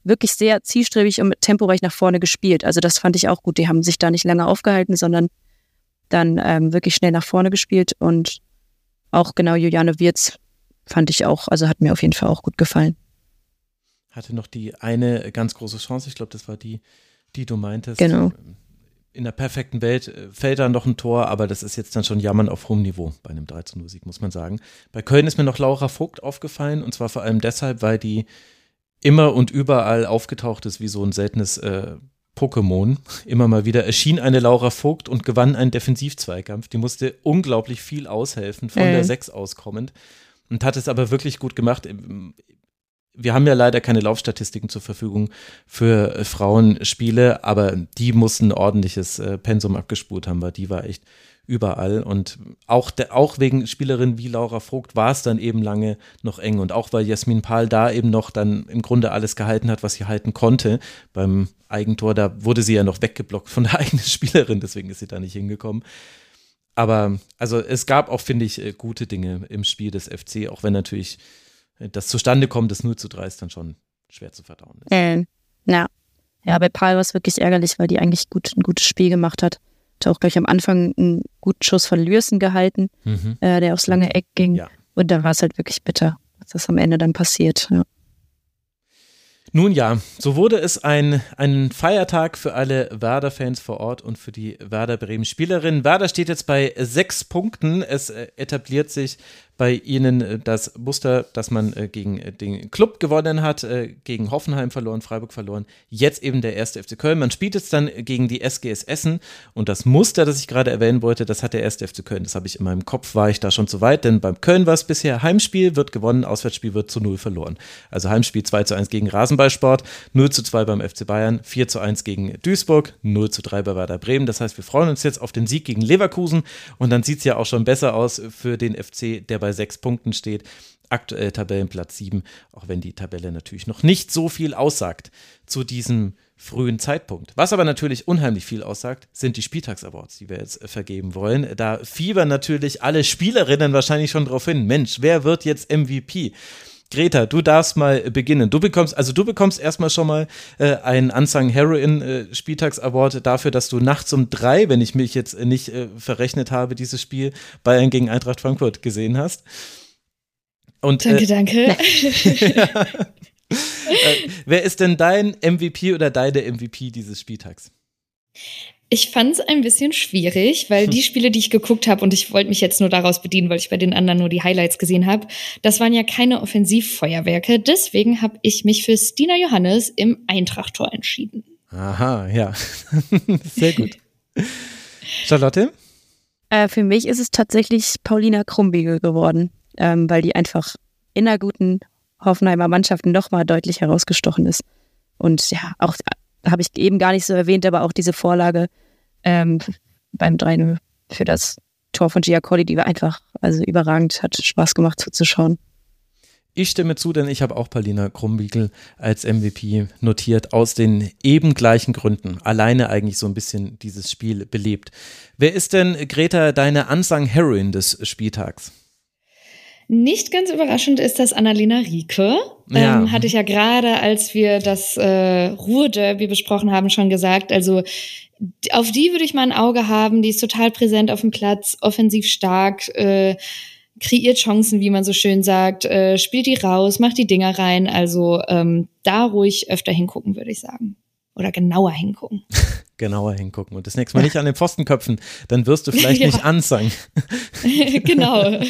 wirklich sehr zielstrebig und temporeich nach vorne gespielt. Also das fand ich auch gut. Die haben sich da nicht lange aufgehalten, sondern dann ähm, wirklich schnell nach vorne gespielt und auch genau Juliane Wirz fand ich auch, also hat mir auf jeden Fall auch gut gefallen. Hatte noch die eine ganz große Chance, ich glaube, das war die, die du meintest. Genau. In der perfekten Welt äh, fällt da noch ein Tor, aber das ist jetzt dann schon Jammern auf hohem Niveau bei einem 13-0-Sieg, muss man sagen. Bei Köln ist mir noch Laura Vogt aufgefallen und zwar vor allem deshalb, weil die immer und überall aufgetaucht ist wie so ein seltenes äh, Pokémon immer mal wieder erschien eine Laura Vogt und gewann einen Defensivzweikampf. Die musste unglaublich viel aushelfen, von äh. der 6 auskommend und hat es aber wirklich gut gemacht. Wir haben ja leider keine Laufstatistiken zur Verfügung für äh, Frauenspiele, aber die mussten ein ordentliches äh, Pensum abgespult haben, weil die war echt überall. Und auch, der, auch wegen Spielerinnen wie Laura Vogt war es dann eben lange noch eng. Und auch weil Jasmin Pahl da eben noch dann im Grunde alles gehalten hat, was sie halten konnte. Beim Eigentor, da wurde sie ja noch weggeblockt von der eigenen Spielerin, deswegen ist sie da nicht hingekommen. Aber also es gab auch, finde ich, äh, gute Dinge im Spiel des FC, auch wenn natürlich äh, das zustande kommt, das 0 zu 3 ist dann schon schwer zu verdauen. Ist. Ähm, ja. ja, bei Paul war es wirklich ärgerlich, weil die eigentlich gut, ein gutes Spiel gemacht hat hatte auch gleich am Anfang einen guten Schuss von Lürsen gehalten, mhm. äh, der aufs lange Eck ging. Ja. Und da war es halt wirklich bitter, was das am Ende dann passiert. Ja. Nun ja, so wurde es ein, ein Feiertag für alle Werder-Fans vor Ort und für die Werder Bremen-Spielerinnen. Werder steht jetzt bei sechs Punkten. Es äh, etabliert sich bei ihnen äh, das Muster, dass man äh, gegen äh, den Club gewonnen hat, gegen Hoffenheim verloren, Freiburg verloren, jetzt eben der erste FC Köln. Man spielt jetzt dann gegen die SGS Essen und das Muster, das ich gerade erwähnen wollte, das hat der erste FC Köln. Das habe ich in meinem Kopf, war ich da schon zu weit, denn beim Köln war es bisher Heimspiel wird gewonnen, Auswärtsspiel wird zu null verloren. Also Heimspiel 2 zu 1 gegen Rasenballsport, 0 zu 2 beim FC Bayern, 4 zu 1 gegen Duisburg, 0 zu 3 bei Werder Bremen. Das heißt, wir freuen uns jetzt auf den Sieg gegen Leverkusen und dann sieht es ja auch schon besser aus für den FC, der bei sechs Punkten steht. Aktuell Tabellenplatz 7, auch wenn die Tabelle natürlich noch nicht so viel aussagt zu diesem frühen Zeitpunkt. Was aber natürlich unheimlich viel aussagt, sind die Spieltags-Awards, die wir jetzt äh, vergeben wollen. Da fiebern natürlich alle Spielerinnen wahrscheinlich schon drauf hin. Mensch, wer wird jetzt MVP? Greta, du darfst mal beginnen. Du bekommst, also du bekommst erstmal schon mal äh, einen Unsung Heroin äh, Spieltags Award dafür, dass du nachts um drei, wenn ich mich jetzt nicht äh, verrechnet habe, dieses Spiel Bayern gegen Eintracht Frankfurt gesehen hast. Und, danke, äh, danke. ja. Äh, wer ist denn dein MVP oder deine MVP dieses Spieltags? Ich fand es ein bisschen schwierig, weil die Spiele, die ich geguckt habe, und ich wollte mich jetzt nur daraus bedienen, weil ich bei den anderen nur die Highlights gesehen habe, das waren ja keine Offensivfeuerwerke. Deswegen habe ich mich für Stina Johannes im Eintracht-Tor entschieden. Aha, ja. Sehr gut. Charlotte? Äh, für mich ist es tatsächlich Paulina Krumbiegel geworden, ähm, weil die einfach in einer guten Hoffenheimer Mannschaft nochmal deutlich herausgestochen ist. Und ja, auch habe ich eben gar nicht so erwähnt, aber auch diese Vorlage ähm, beim 3 für das Tor von Giacolli, die war einfach also überragend, hat Spaß gemacht zuzuschauen. Ich stimme zu, denn ich habe auch Paulina Krumbiegel als MVP notiert, aus den eben gleichen Gründen. Alleine eigentlich so ein bisschen dieses Spiel belebt. Wer ist denn, Greta, deine Unsung Heroin des Spieltags? Nicht ganz überraschend ist das Annalena Rieke. Ja. Ähm, hatte ich ja gerade, als wir das äh, Ruhrderby besprochen haben, schon gesagt. Also auf die würde ich mal ein Auge haben. Die ist total präsent auf dem Platz, offensiv stark. Äh, kreiert Chancen, wie man so schön sagt, äh, spielt die raus, macht die Dinger rein. Also ähm, da ruhig öfter hingucken, würde ich sagen. Oder genauer hingucken. genauer hingucken und das nächste Mal nicht an den Pfosten köpfen, dann wirst du vielleicht ja. nicht anzeigen. genau.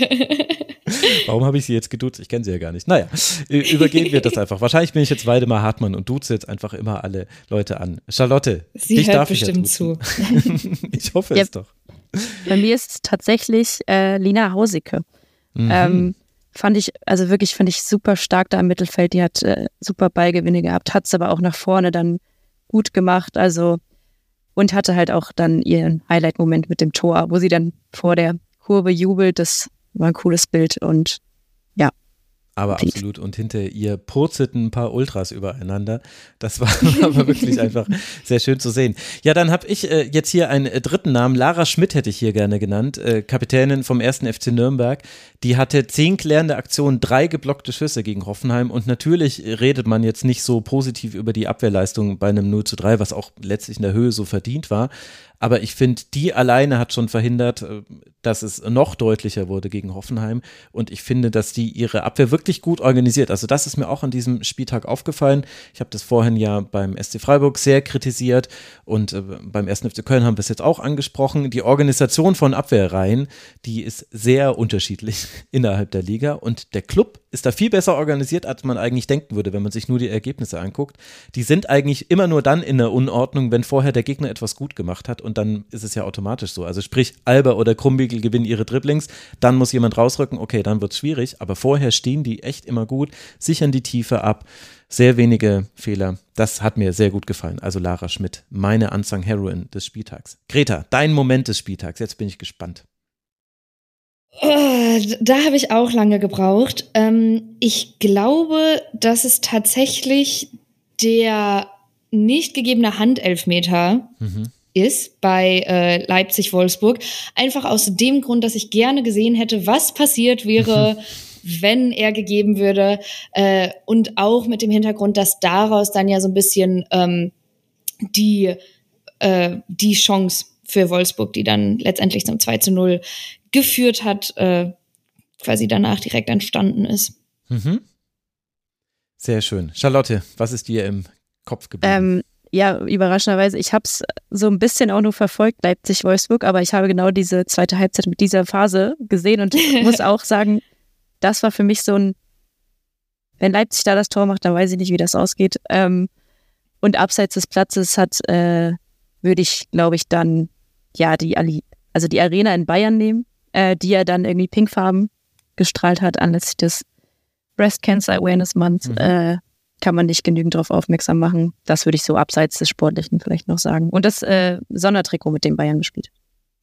Warum habe ich sie jetzt geduzt? Ich kenne sie ja gar nicht. Naja, übergehen wir das einfach. Wahrscheinlich bin ich jetzt Weidemar Hartmann und duze jetzt einfach immer alle Leute an. Charlotte, sie dich hört darf bestimmt ich zu. ich hoffe ja, es doch. Bei mir ist es tatsächlich äh, Lina Hausicke. Mhm. Ähm, fand ich, also wirklich fand ich super stark da im Mittelfeld. Die hat äh, super Ballgewinne gehabt, hat es aber auch nach vorne dann gut gemacht. Also und hatte halt auch dann ihren Highlight-Moment mit dem Tor, wo sie dann vor der Kurve jubelt. Das war ein cooles Bild und aber absolut. Und hinter ihr purzelten ein paar Ultras übereinander. Das war aber wirklich einfach sehr schön zu sehen. Ja, dann habe ich äh, jetzt hier einen äh, dritten Namen. Lara Schmidt hätte ich hier gerne genannt. Äh, Kapitänin vom ersten FC Nürnberg. Die hatte zehn klärende Aktionen, drei geblockte Schüsse gegen Hoffenheim. Und natürlich redet man jetzt nicht so positiv über die Abwehrleistung bei einem 0 zu 3, was auch letztlich in der Höhe so verdient war. Aber ich finde, die alleine hat schon verhindert, äh, dass es noch deutlicher wurde gegen Hoffenheim. Und ich finde, dass die ihre Abwehr wirklich gut organisiert. Also das ist mir auch an diesem Spieltag aufgefallen. Ich habe das vorhin ja beim SC Freiburg sehr kritisiert und äh, beim 1. FC Köln haben wir es jetzt auch angesprochen. Die Organisation von Abwehrreihen, die ist sehr unterschiedlich innerhalb der Liga und der Club ist da viel besser organisiert, als man eigentlich denken würde, wenn man sich nur die Ergebnisse anguckt. Die sind eigentlich immer nur dann in der Unordnung, wenn vorher der Gegner etwas gut gemacht hat und dann ist es ja automatisch so. Also sprich, Alba oder Krumbiegel gewinnen ihre Dribblings, dann muss jemand rausrücken, okay, dann wird es schwierig, aber vorher stehen die echt immer gut, sichern die Tiefe ab, sehr wenige Fehler. Das hat mir sehr gut gefallen. Also Lara Schmidt, meine Unsung Heroin des Spieltags. Greta, dein Moment des Spieltags, jetzt bin ich gespannt. Oh, da habe ich auch lange gebraucht. Ähm, ich glaube, dass es tatsächlich der nicht gegebene Handelfmeter mhm. Ist bei äh, Leipzig-Wolfsburg. Einfach aus dem Grund, dass ich gerne gesehen hätte, was passiert wäre, wenn er gegeben würde. Äh, und auch mit dem Hintergrund, dass daraus dann ja so ein bisschen ähm, die, äh, die Chance für Wolfsburg, die dann letztendlich zum 2 zu 0 geführt hat, äh, quasi danach direkt entstanden ist. Mhm. Sehr schön. Charlotte, was ist dir im Kopf geblieben? Ähm, ja, überraschenderweise, ich habe es so ein bisschen auch nur verfolgt, Leipzig-Wolfsburg, aber ich habe genau diese zweite Halbzeit mit dieser Phase gesehen und muss auch sagen, das war für mich so ein, wenn Leipzig da das Tor macht, dann weiß ich nicht, wie das ausgeht. Ähm, und abseits des Platzes hat, äh, würde ich, glaube ich, dann ja die, also die Arena in Bayern nehmen äh, die er dann irgendwie pinkfarben gestrahlt hat anlässlich des Breast Cancer Awareness Month. Mhm. Äh, kann man nicht genügend darauf aufmerksam machen. Das würde ich so abseits des Sportlichen vielleicht noch sagen. Und das äh, Sondertrikot, mit dem Bayern gespielt.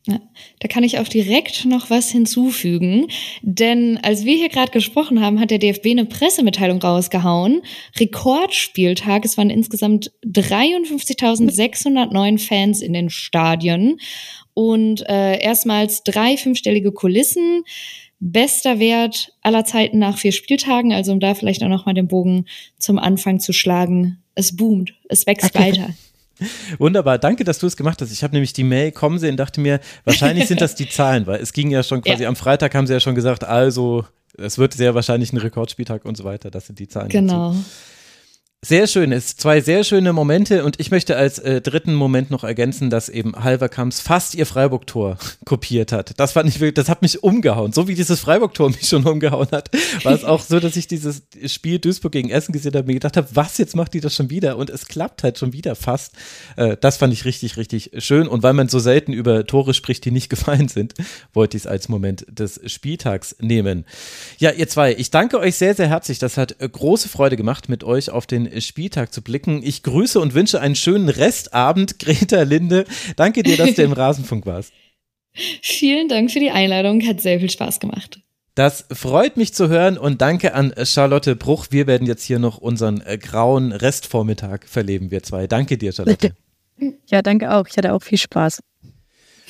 Ja, da kann ich auch direkt noch was hinzufügen, denn als wir hier gerade gesprochen haben, hat der DFB eine Pressemitteilung rausgehauen. Rekordspieltag, es waren insgesamt 53.609 Fans in den Stadien und äh, erstmals drei fünfstellige Kulissen. Bester Wert aller Zeiten nach vier Spieltagen, also um da vielleicht auch nochmal den Bogen zum Anfang zu schlagen. Es boomt, es wächst weiter. Wunderbar, danke, dass du es gemacht hast. Ich habe nämlich die Mail kommen sehen und dachte mir, wahrscheinlich sind das die Zahlen, weil es ging ja schon quasi ja. am Freitag haben sie ja schon gesagt, also es wird sehr wahrscheinlich ein Rekordspieltag und so weiter. Das sind die Zahlen. Genau. Dazu. Sehr schön, es zwei sehr schöne Momente und ich möchte als äh, dritten Moment noch ergänzen, dass eben Halverkamps fast ihr Freiburg-Tor kopiert hat. Das fand ich wirklich, das hat mich umgehauen. So wie dieses Freiburg-Tor mich schon umgehauen hat, war es auch so, dass ich dieses Spiel Duisburg gegen Essen gesehen habe und mir gedacht habe, was, jetzt macht die das schon wieder? Und es klappt halt schon wieder fast. Äh, das fand ich richtig, richtig schön und weil man so selten über Tore spricht, die nicht gefallen sind, wollte ich es als Moment des Spieltags nehmen. Ja, ihr zwei, ich danke euch sehr, sehr herzlich. Das hat äh, große Freude gemacht mit euch auf den Spieltag zu blicken. Ich grüße und wünsche einen schönen Restabend, Greta Linde. Danke dir, dass du im Rasenfunk warst. Vielen Dank für die Einladung, hat sehr viel Spaß gemacht. Das freut mich zu hören und danke an Charlotte Bruch. Wir werden jetzt hier noch unseren äh, grauen Restvormittag verleben, wir zwei. Danke dir, Charlotte. Ja, danke auch. Ich hatte auch viel Spaß.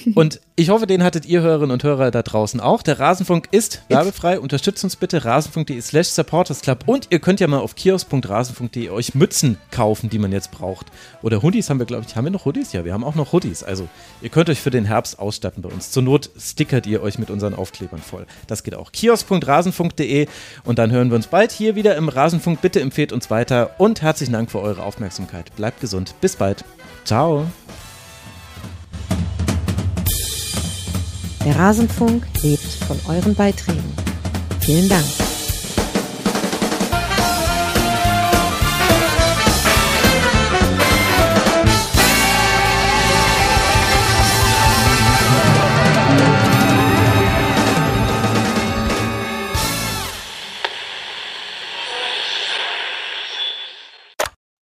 Und ich hoffe, den hattet ihr Hörerinnen und Hörer da draußen auch. Der Rasenfunk ist werbefrei. Unterstützt uns bitte rasenfunk.de slash supportersclub. Und ihr könnt ja mal auf kiosk.rasenfunk.de euch Mützen kaufen, die man jetzt braucht. Oder Hoodies haben wir, glaube ich. Haben wir noch Hoodies? Ja, wir haben auch noch Hoodies. Also ihr könnt euch für den Herbst ausstatten bei uns. Zur Not stickert ihr euch mit unseren Aufklebern voll. Das geht auch. kiosk.rasenfunk.de. Und dann hören wir uns bald hier wieder im Rasenfunk. Bitte empfehlt uns weiter. Und herzlichen Dank für eure Aufmerksamkeit. Bleibt gesund. Bis bald. Ciao. Der Rasenfunk lebt von euren Beiträgen. Vielen Dank.